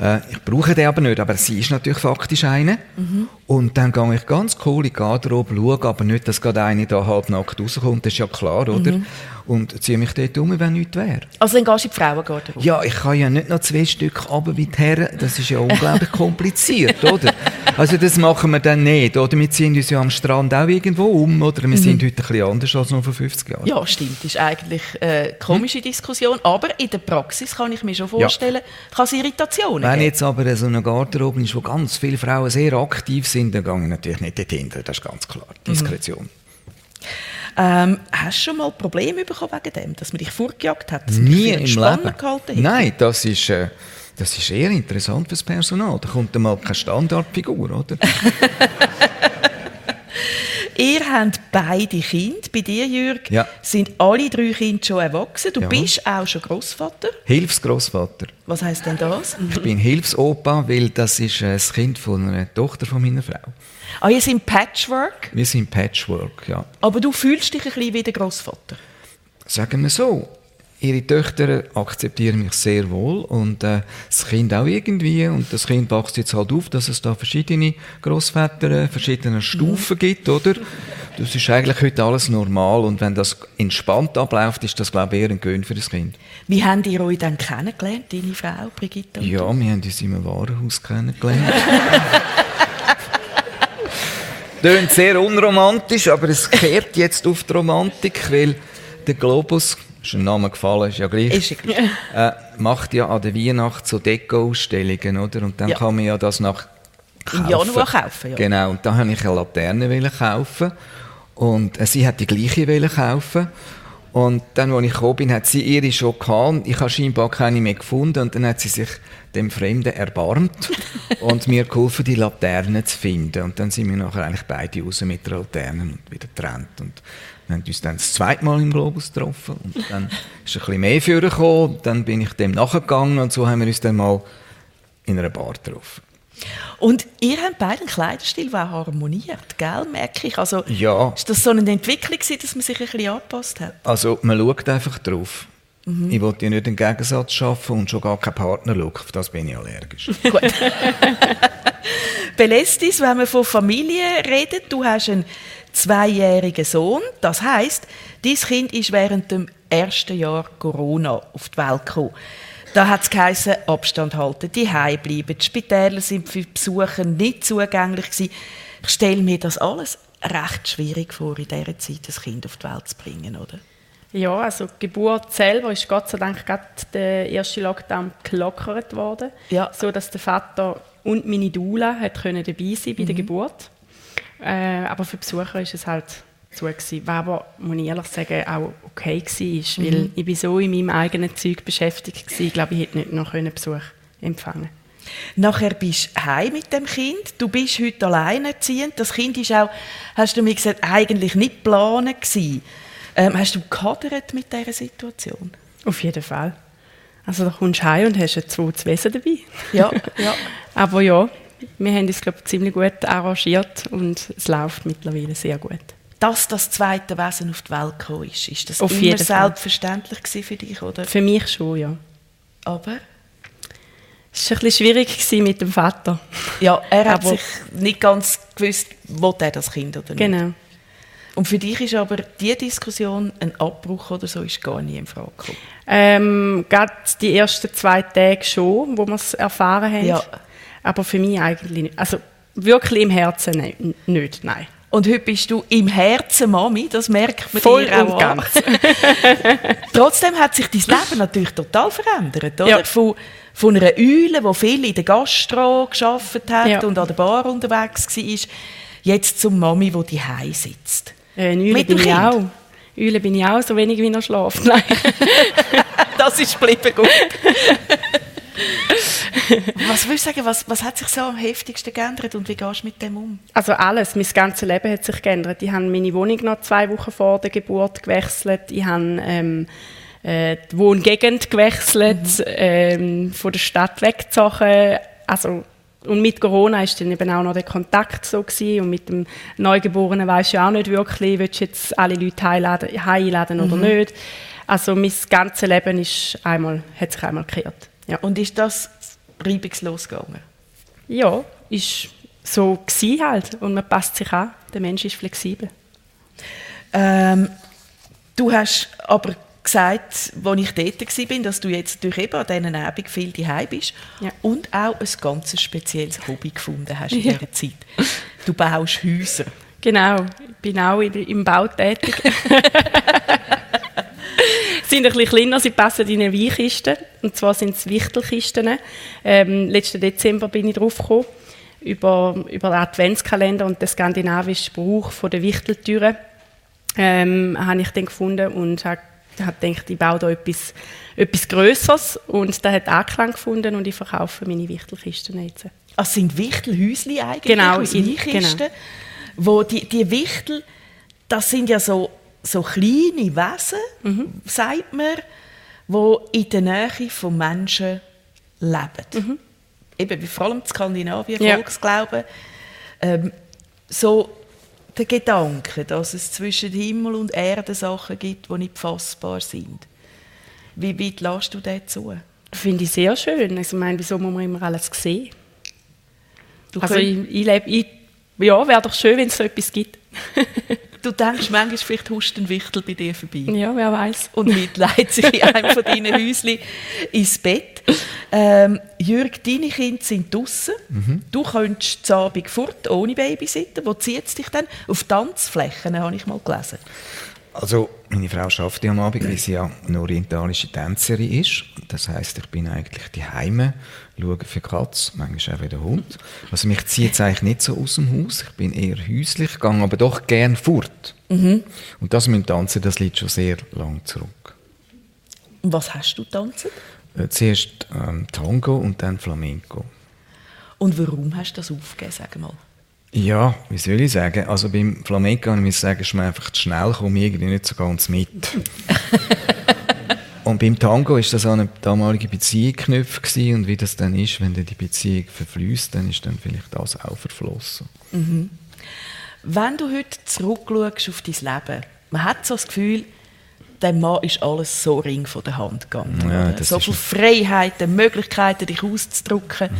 Äh, ich brauche den aber nicht, aber sie ist natürlich faktisch eine. Mhm. Und dann gehe ich ganz cool in die Garderobe, schaue aber nicht, dass gerade eine da halbnackt rauskommt, das ist ja klar, oder? Mhm. Und ziehe mich dort um, wenn nichts wäre. Also dann gehst du in die Frauengarderobe? Ja, ich kann ja nicht noch zwei Stück runter wie die Herren, das ist ja unglaublich kompliziert, oder? Also das machen wir dann nicht, oder? Wir ziehen uns ja am Strand auch irgendwo um, oder? Wir mhm. sind heute ein bisschen anders als noch vor 50 Jahren. Ja, stimmt, das ist eigentlich eine komische hm? Diskussion, aber in der Praxis kann ich mir schon vorstellen, ja. kann es Irritationen Wenn geben. jetzt aber so eine Garderobe ist, wo ganz viele Frauen sehr aktiv sind, dann gehe ich natürlich nicht dorthin. Das ist ganz klar. Diskretion. Mhm. Ähm, hast du schon mal Probleme bekommen wegen dem, dass man dich vorgejagt hat? Dass Nie im Leben. Gehalten Nein, das ist, äh, das ist eher interessant fürs Personal. Da kommt dann mal keine Standardfigur, oder? Ihr habt beide Kinder. Bei dir, Jürg, ja. sind alle drei Kinder schon erwachsen. Du ja. bist auch schon Großvater. Hilfsgroßvater. Was heißt denn das? Ich bin Hilfsopa, weil das ist äh, das Kind von einer Tochter von meiner Frau. Ah, ihr seid Patchwork? Wir sind Patchwork, ja. Aber du fühlst dich ein bisschen wie der Großvater? Sagen wir so. Ihre Töchter akzeptieren mich sehr wohl und äh, das Kind auch irgendwie und das Kind wächst jetzt halt auf, dass es da verschiedene Großväter, äh, verschiedene Stufen mhm. gibt, oder? Das ist eigentlich heute alles normal und wenn das entspannt abläuft, ist das glaube ich eher ein Gewinn für das Kind. Wie habt ihr euch dann kennengelernt, deine Frau Brigitte? Ja, wir haben uns in einem Warenhaus kennengelernt. Tönt sehr unromantisch, aber es kehrt jetzt auf die Romantik, weil der Globus ist ein Name gefallen, ist ja gleich. Ist äh, macht ja an der Weihnacht so Deko-Ausstellungen, oder? Und dann ja. kann man ja das nach kaufen. Im Januar kaufen, ja. Genau, und da habe ich eine Laterne kaufen und äh, sie hat die gleiche kaufen und dann, als ich gekommen bin, hat sie ihre schon gehabt. Ich habe scheinbar keine mehr gefunden. Und dann hat sie sich dem Fremden erbarmt und mir geholfen, die Laterne zu finden. Und dann sind wir nachher eigentlich beide raus mit der Laterne und wieder getrennt. Und wir haben uns dann das zweite Mal im Globus getroffen und dann ist ein bisschen mehr für gekommen. Dann bin ich dem nachgegangen und so haben wir uns dann mal in einer Bar getroffen. Und ihr habt beide einen Kleiderstil, der harmoniert, gell, merke ich. Also, ja. Ist das so eine Entwicklung dass man sich ein bisschen angepasst hat? Also man schaut einfach drauf. Mhm. Ich wollte ja nicht einen Gegensatz schaffen und schon gar keinen Partner-Look. Auf das bin ich allergisch. Gut. Belestis, wenn wir von Familie reden, du hast einen zweijährigen Sohn. Das heißt, dein Kind ist während dem ersten Jahr Corona auf die Welt gekommen. Da hat es geheißen, Abstand halten, die bleiben. Die Spitäler sind für Besucher nicht zugänglich gewesen. Ich stelle mir das alles recht schwierig vor, in dieser Zeit das Kind auf die Welt zu bringen, oder? Ja, also die Geburt selber ist Gott sei Dank gerade der erste Lockdown gelockert worden, ja. so dass der Vater und meine hat können dabei sein bei mhm. der Geburt. Äh, aber für Besucher ist es halt zu gewesen, was aber, muss ich ehrlich sagen, auch okay war, weil mhm. ich bin so in meinem eigenen Zeug beschäftigt war, ich glaube, ich hätte nicht noch Besuch empfangen Nachher bist du heim mit dem Kind. Du bist heute alleinerziehend. Das Kind ist auch, hast du mir gesagt, eigentlich nicht geplant Ähm, hast du gehadert mit dieser Situation? Auf jeden Fall. Also da kommst du heim und hast ein zweites Wesen dabei. Ja, ja. Aber ja, wir haben uns, glaube ich, ziemlich gut arrangiert und es läuft mittlerweile sehr gut. Dass das zweite Wesen auf die Welt gekommen ist, ist das auf immer selbstverständlich für dich, oder? Für mich schon, ja. Aber? Es war ein bisschen schwierig mit dem Vater. Ja, er hat sich nicht ganz gewusst, wo er das Kind oder nicht. Genau. Und für dich ist aber die Diskussion ein Abbruch oder so ist gar nie in Frage gekommen? Ähm, gerade die ersten zwei Tage schon, wo wir es erfahren haben. Ja. Aber für mich eigentlich nicht. Also wirklich im Herzen nicht, nein. Und heute bist du im Herzen Mami, das merkt man Voll dir auch ganz. Trotzdem hat sich dein Leben natürlich total verändert, oder? Ja. Von, von einer Eule, die viel in der Gastro geschafft hat ja. und an der Bar unterwegs war, jetzt zum Mami, die die sitzt. Äh, Eule bin ich auch. Eule bin ich auch, so wenig wie schläft. Nein. das ist geblieben gut. was würdest du sagen, was, was hat sich so am heftigsten geändert und wie gehst du mit dem um? Also alles, mein ganzes Leben hat sich geändert. Ich habe meine Wohnung noch zwei Wochen vor der Geburt gewechselt. Ich habe ähm, äh, die Wohngegend gewechselt, mhm. ähm, von der Stadt weggezogen. Also und mit Corona ist dann eben auch noch der Kontakt so gewesen. und mit dem Neugeborenen weiß ja auch nicht wirklich, willst du jetzt alle Leute einladen, einladen oder mhm. nicht. Also mein ganzes Leben ist einmal, hat sich einmal gekehrt. Ja. Und ist das reibungslos gegangen? Ja, ist so gewesen halt und man passt sich an. Der Mensch ist flexibel. Ähm, du hast aber gesagt, als ich dort war, dass du jetzt durch eben an diesen Abend viel daheim bist ja. und auch ein ganz spezielles Hobby gefunden hast in ja. dieser Zeit. Du baust Häuser. Genau, ich bin auch im Bau tätig. Sie sind ein bisschen kleiner, sie passen in eine Weinkiste. Und zwar sind es Wichtelkisten. Ähm, letzten Dezember bin ich drauf gekommen, über, über den Adventskalender und den skandinavischen Brauch von der Wichteltüren. Ähm, habe ich dann gefunden und habe hat gedacht, ich baue da etwas, etwas Größeres und da hat Anklang gefunden und ich verkaufe meine Wichtelkisten jetzt. Also sind Wichtelhäusli eigentlich genau, aus Weinkisten? Genau. Wo die, die Wichtel, das sind ja so so kleine Wesen, mhm. sagt man, die in der Nähe von Menschen leben. Mhm. Eben, vor allem Skandinavien, ja. Volksglauben. Ähm, so der Gedanke, dass es zwischen Himmel und Erde Sachen gibt, die nicht fassbar sind. Wie weit lässt du den zu? Finde ich sehr schön. Also, ich meine, wieso muss man immer alles sehen? Du also, ich, ich lebe, ich, ja, wäre doch schön, wenn es so etwas gibt. Du denkst, manchmal vielleicht huscht ein Wichtel bei dir vorbei. Ja, wer weiß. Und mitleidet sich in einem von deinen Häuschen ins Bett. Ähm, Jürg, deine Kinder sind draußen. Du könntest zu Abend fort, ohne Babysitter. Wo zieht es dich denn? Auf Tanzflächen, habe ich mal gelesen. Also, meine Frau arbeitet am Abend, weil sie ja eine orientalische Tänzerin ist. Das heisst, ich bin eigentlich die Heime, schaue für die Katze, manchmal auch für den Hund. Also mich zieht es eigentlich nicht so aus dem Haus. Ich bin eher häuslich, gehe aber doch gern fort. Und das mit dem Tanzen, das liegt schon sehr lang zurück. Und was hast du tanzen? Äh, zuerst ähm, Tango und dann Flamenco. Und warum hast du das aufgegeben, sag mal? Ja, wie soll ich sagen? Also beim Flamenco muss ich sagen, ist mir einfach zu schnell, komme ich irgendwie nicht so ganz mit. und beim Tango ist das an eine damalige Beziehung geknüpft und wie das dann ist, wenn dann die Beziehung verfließt, dann ist dann vielleicht das auch verflossen. Wenn du heute zurückschaust auf dein Leben, man hat so das Gefühl, dem Mann ist alles so ring von der Hand gegangen. Ja, so viele Freiheiten, Möglichkeiten, dich auszudrücken.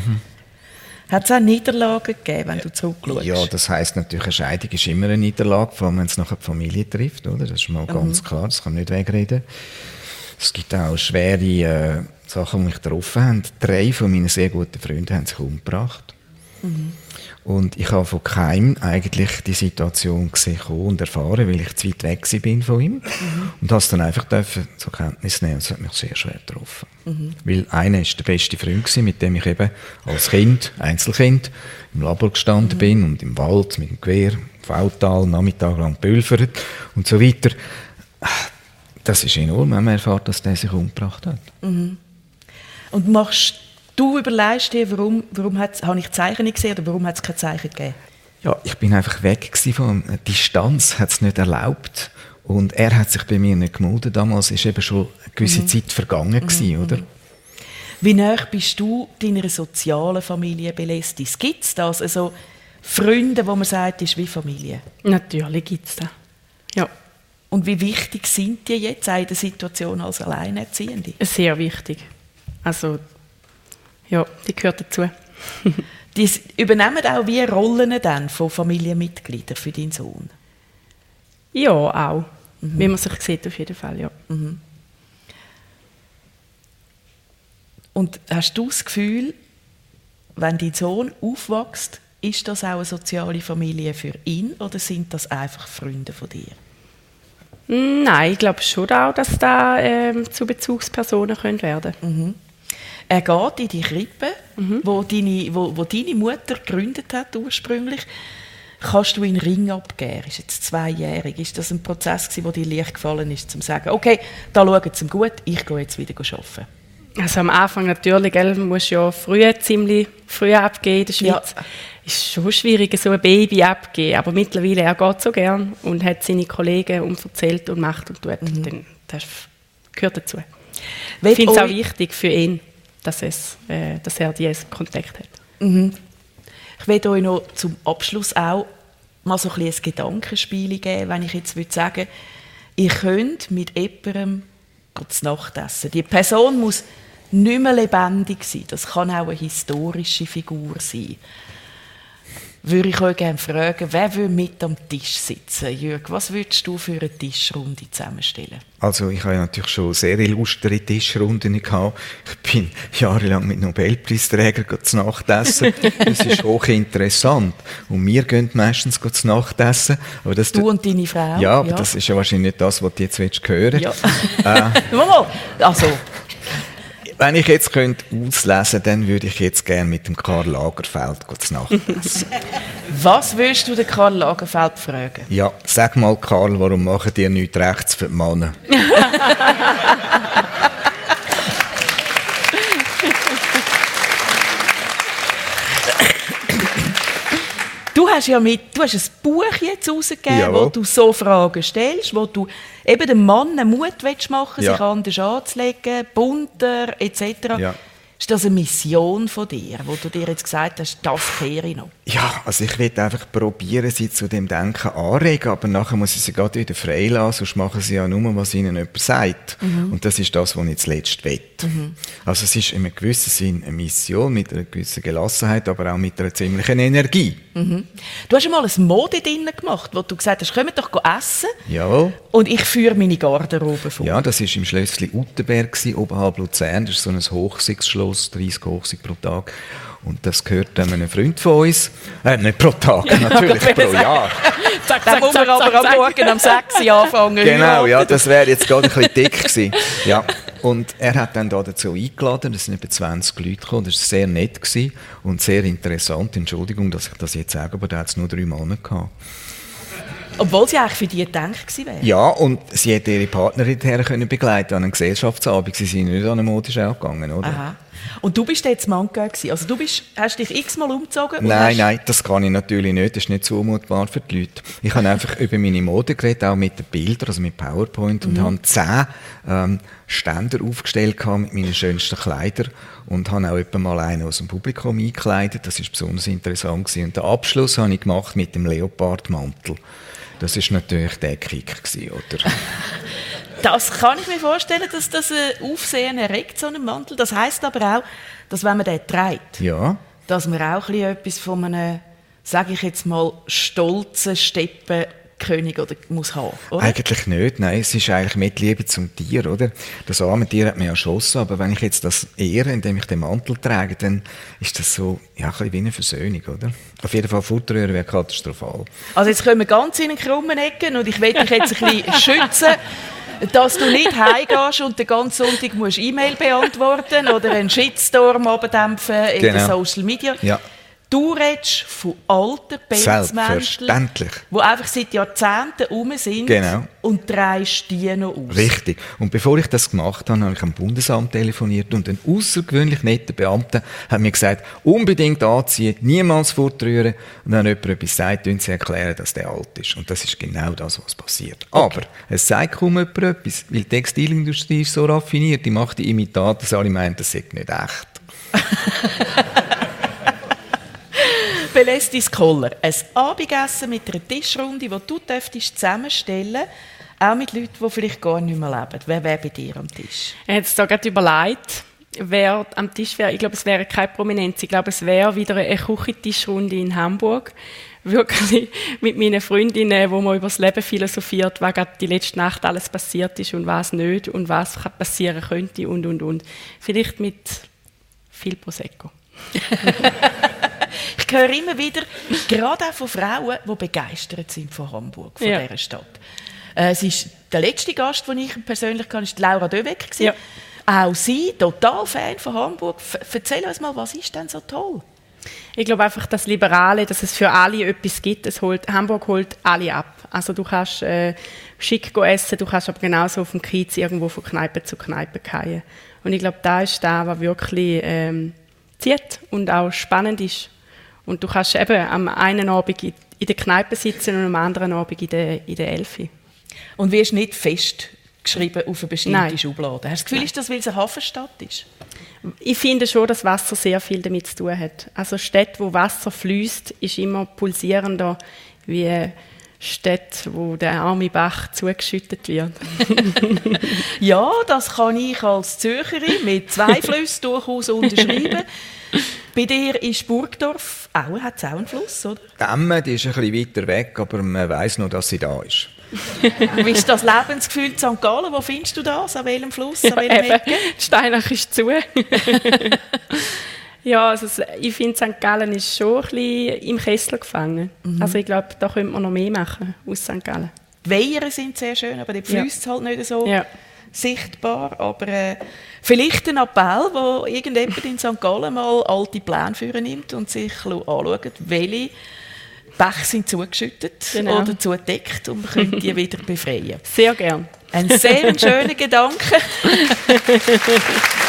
Hat es auch Niederlagen gegeben, wenn du zurückschaust? Ja, das heißt natürlich, eine Scheidung ist immer eine Niederlage, vor allem wenn es nachher die Familie trifft, oder? Das ist mal ganz klar, das kann man nicht wegreden. Es gibt auch schwere äh, Sachen, die mich getroffen haben. Drei von meinen sehr guten Freunden haben sich umgebracht. Und ich habe von keinem eigentlich die Situation gesehen und erfahren, weil ich zu weit weg bin von ihm. Und habe es dann einfach dürfen zur Kenntnis nehmen. Und es hat mich sehr schwer getroffen. Weil einer ist der beste Freund gewesen, mit dem ich eben als Kind, Einzelkind, im Labor gestanden bin und im Wald mit dem Gewehr, im Autal, Nachmittag lang pülvert und so weiter. Das ist enorm, wenn man erfährt, dass der sich umgebracht hat. Und machst du überlegst dir, warum, warum habe ich Zeichen nicht gesehen oder warum hat es keine Zeichen gegeben? Ja, ich bin einfach weg gewesen von der Distanz, hat es nicht erlaubt. Und er hat sich bei mir nicht gemeldet. Damals ist eben schon eine gewisse Zeit vergangen gewesen, oder? Wie nah bist du deiner sozialen Familie belästigt? Gibt es das? Also Freunde, wo man sagt, ist wie Familie. Natürlich gibt es das. Ja, Und wie wichtig sind die jetzt in der Situation als Alleinerziehende? sehr wichtig. Also, ja, die gehört dazu. Die übernehmen auch wie Rollen dann von Familienmitgliedern für deinen Sohn. Ja, auch. Wie man sich sieht, auf jeden Fall, ja. Und hast du das Gefühl, wenn dein Sohn aufwächst, ist das auch eine soziale Familie für ihn oder sind das einfach Freunde von dir? Nein, ich glaube schon auch, dass da ähm, zu Bezugspersonen können werden Er geht in die Krippe, wo, deine, wo, wo deine Mutter gegründet hat ursprünglich. Kannst du ihn Ring abgeben? Ist jetzt zweijährig. Ist das ein Prozess, gewesen, wo dir leicht gefallen ist, zum zu sagen, okay, da schaut es ihm gut, ich gehe jetzt wieder arbeiten? Also am Anfang natürlich, gell, man muss ja früh, ziemlich früh abgeben in der Schweiz. Ja. Ist schon schwierig, so ein Baby abgeben, aber mittlerweile, er geht so gern und hat seine Kollegen und erzählt und macht und tut. Dann, das gehört dazu. Ich finde es auch wichtig für ihn, dass, es, äh, dass er diesen Kontakt hat. Ich werde euch noch zum Abschluss auch mal so ein, bisschen ein Gedankenspiel geben, wenn ich jetzt würde sagen, ihr könnt mit jemandem zu Nacht essen. Die Person muss nicht mehr lebendig sein. Das kann auch eine historische Figur sein. Würde ich euch gerne fragen, wer würde mit am Tisch sitzen? Jürg, was würdest du für eine Tischrunde zusammenstellen? Also ich habe ja natürlich schon sehr illustre Tischrunden gehabt. Ich bin jahrelang mit Nobelpreisträgern zu Nacht essen. Das ist hochinteressant. Und wir gehen meistens zu Nacht essen. Aber das Du und deine Frau? ja, aber das ist ja wahrscheinlich nicht das, was du jetzt willst hören Ja. Äh, also, Wenn ich jetzt könnte auslesen dann würde ich jetzt gerne mit dem Karl Lagerfeld zu Nacht essen. was würdest du den Karl Lagerfeld fragen? ja, sag mal Karl, warum machen die nichts rechts für die Männer? Du hast ja mit, du hast ein Buch jetzt rausgegeben, Jawohl. wo du so Fragen stellst, wo du eben dem Mann einen Mut willst machen, Ja. sich anders anzulegen, bunter etc. Ja. Ist das eine Mission von dir, wo du dir jetzt gesagt hast, das kehre ich noch? Ja, also ich will einfach probieren, sie zu dem Denken anregen, aber nachher muss ich sie gerade wieder freilassen, sonst machen sie ja nur, was ihnen jemand sagt. Mhm. Und das ist das, was ich zuletzt will. Mhm. Also es ist in einem gewissen Sinn eine Mission mit einer gewissen Gelassenheit, aber auch mit einer ziemlichen Energie. Mhm. Du hast einmal ein Mode drinnen gemacht, wo du gesagt hast, kommt doch essen. Jawohl. Und ich führe meine Garderobe vor. Ja, das war im Schlössli Uttenberg, oberhalb Luzern. Das ist so ein Hochsichtsschloss, 30 Hochsig pro Tag. Und das gehört einem Freund von uns. Äh, nicht pro Tag, natürlich pro Jahr. zack, zack, muss man aber am Morgen um 6 Uhr anfangen. Genau, ja, das wäre jetzt gerade ein bisschen dick gewesen. Ja. Und er hat dann da dazu eingeladen, es sind etwa 20 Leute gekommen, das war sehr nett gewesen und sehr interessant. Entschuldigung, dass ich das jetzt sage, aber da hat es nur drei Monate gehabt. Obwohl sie eigentlich für die gedacht gewesen wäre. Ja, und sie hätte ihre Partnerin können begleiten an einem Gesellschaftsabend. Sie sind nicht an eine Modenschau gegangen, oder? Aha. Und du bist jetzt Manga gewesen. Also du bist, hast dich x-mal umgezogen? Nein, nein, das kann ich natürlich nicht. Das ist nicht zumutbar für die Leute. Ich habe einfach über meine Mode geredet, auch mit den Bildern, also mit PowerPoint und mhm. habe zehn ähm, Ständer aufgestellt mit meinen schönsten Kleidern und habe auch etwa mal einen aus dem Publikum eingekleidet. Das ist besonders interessant gewesen. Und den Abschluss habe ich gemacht mit dem Leopardmantel. Das ist natürlich der Kick gewesen, oder? Das kann ich mir vorstellen, dass das ein Aufsehen erregt, so einen Mantel. Das heißt aber auch, dass wenn man den trägt, ja. dass man auch etwas von einem, sage ich jetzt mal, stolzen Steppen König oder muss haben, oder? Eigentlich nicht, nein. Es ist eigentlich mit Liebe zum Tier, oder? Das arme Tier hat mich erschossen, aber wenn ich jetzt das ehre, indem ich den Mantel trage, dann ist das so, ja, ein bisschen wie eine Versöhnung, oder? Auf jeden Fall Futterröhre wäre katastrophal. Also jetzt kommen wir ganz in den krummen Ecken und ich will dich jetzt ein bisschen schützen dass du nicht heimgehst und den ganzen Sonntag musst E-Mail beantworten oder einen Shitstorm abdämpfen in genau. den Social Media. Ja. Du redest von alten Pelzmänteln, die einfach seit Jahrzehnten rum sind genau. und drehst die noch aus. Richtig. Und bevor ich das gemacht habe, habe ich am Bundesamt telefoniert und ein außergewöhnlich netter Beamter hat mir gesagt, unbedingt anziehen, niemals fortrühren. Und wenn jemand etwas sagt, tun sie erklären, dass der alt ist. Und das ist genau das, was passiert. Okay. Aber es sagt kaum jemand etwas, weil die Textilindustrie ist so raffiniert, die macht die Imitate, dass alle meinen, das sei nicht echt. Belestis Koller. Ein Abendessen mit einer Tischrunde, die du zusammenstellen auch mit Leuten, die vielleicht gar nicht mehr leben. Wer wäre bei dir am Tisch? Ich habe jetzt da gerade überlegt, wer am Tisch wäre. Ich glaube, es wäre keine Prominenz. Ich glaube, es wäre wieder eine Küchentischrunde in Hamburg. Wirklich mit meinen Freundinnen, wo man über das Leben philosophiert, was gerade die letzte Nacht alles passiert ist und was nicht und was passieren könnte und, und, und. Vielleicht mit viel Prosecco. ich höre immer wieder, gerade auch von Frauen, die begeistert sind von Hamburg, von ja. dieser Stadt. Äh, es ist der letzte Gast, den ich persönlich kann, ist Laura Döbeck. Ja. Auch sie, total Fan von Hamburg. erzähl uns mal, was ist denn so toll? Ich glaube einfach, das Liberale, dass es für alle etwas gibt. Es holt, Hamburg holt alle ab. Also du kannst äh, schick essen, du kannst aber genauso auf dem Kiez irgendwo von Kneipe zu Kneipe gehen. Und ich glaube, da ist da, was wirklich ähm, zieht und auch spannend ist. Und du kannst eben am einen Abend in der Kneipe sitzen und am anderen Abend in der, in der Elfi. Und wirst nicht festgeschrieben auf eine bestimmte Nein. Schublade. Hast du das Gefühl, ist das, weil es eine Hafenstadt ist? Ich finde schon, dass Wasser sehr viel damit zu tun hat. Also Städte, wo Wasser fließt, ist immer pulsierender wie Städte, wo der arme Bach zugeschüttet wird. ja, das kann ich als Zürcherin mit zwei Flüssen durchaus unterschreiben. Bei dir ist Burgdorf auch, hat auch einen Fluss, oder? Demme, die ist ein bisschen weiter weg, aber man weiß noch, dass sie da ist. Wie ist das Lebensgefühl in St. Gallen? Wo findest du das? An welchem Fluss? An welchem ja, Ecke? Steinach ist zu. Ja, also ich finde, St. Gallen ist schon ein bisschen im Kessel gefangen. Mhm. Also ich glaube, da könnte man noch mehr machen aus St. Gallen. Die Weiher sind sehr schön, aber die fließt ja. halt nicht so ja. Sichtbar. Aber äh, vielleicht ein Appell, wo irgendjemand in St. Gallen mal alte Pläne führen nimmt und sich anschaut, welche Bäche sind zugeschüttet genau. oder zugedeckt und man könnte die wieder befreien. Sehr gern. Ein sehr schöner Gedanke.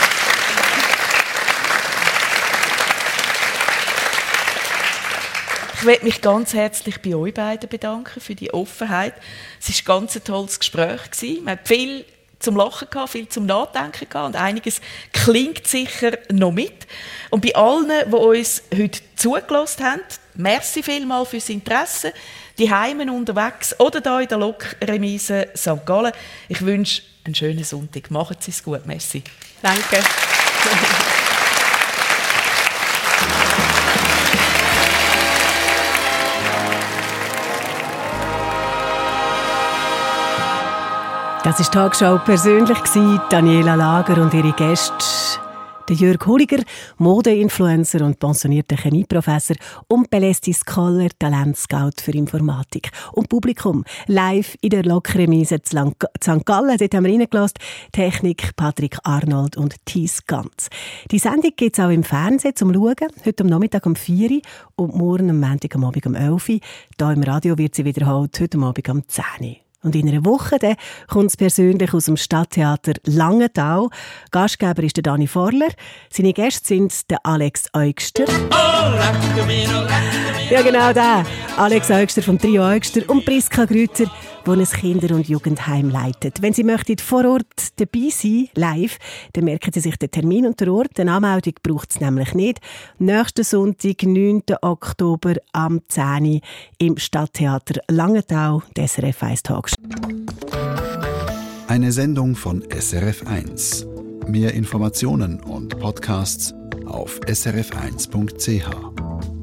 Ich möchte mich ganz herzlich bei euch beiden bedanken für die Offenheit. Es war ein ganz tolles Gespräch. Wir haben viel zum Lachen gehabt, viel zum Nachdenken gehabt und einiges klingt sicher noch mit. Und bei allen, die uns heute zugelassen haben, merci vielmal fürs Interesse, die Heimen unterwegs oder da in der Lokremise St. Gallen. Ich wünsche einen schönen Sonntag. Machen Sie es gut. Merci. Danke. Das ist Tagesschau persönlich Daniela Lager und ihre Gäste. Der Jörg Hulliger, Modeinfluencer und pensionierter Chemieprofessor und Belesti Scholar, Talentscout für Informatik. Und Publikum live in der Lokremise zu St. Gallen. Dort haben wir reingelassen. Technik Patrick Arnold und Thies Ganz. Die Sendung gibt es auch im Fernsehen zum Schauen. Heute am Nachmittag um 4 Uhr und morgen am Montag am Abend um 11 Uhr. Hier im Radio wird sie wiederholt, heute am Abend um 10 Uhr. Und in einer Woche kommt es persönlich aus dem Stadttheater Langenthal. Gastgeber ist der Dani Forler. Seine Gäste sind der Alex Eugster. Ja, genau der. Alex Eugster vom Trio Eugster und Priska Grüter wo ein Kinder- und Jugendheim leitet. Wenn Sie möchten vor Ort dabei sein, live, dann merken Sie sich den Termin und den Ort. Eine Anmeldung braucht es nämlich nicht. Nächsten Sonntag, 9. Oktober am 10. Uhr im Stadttheater Langenthal, des SRF 1 Talks. Eine Sendung von SRF 1. Mehr Informationen und Podcasts auf srf1.ch.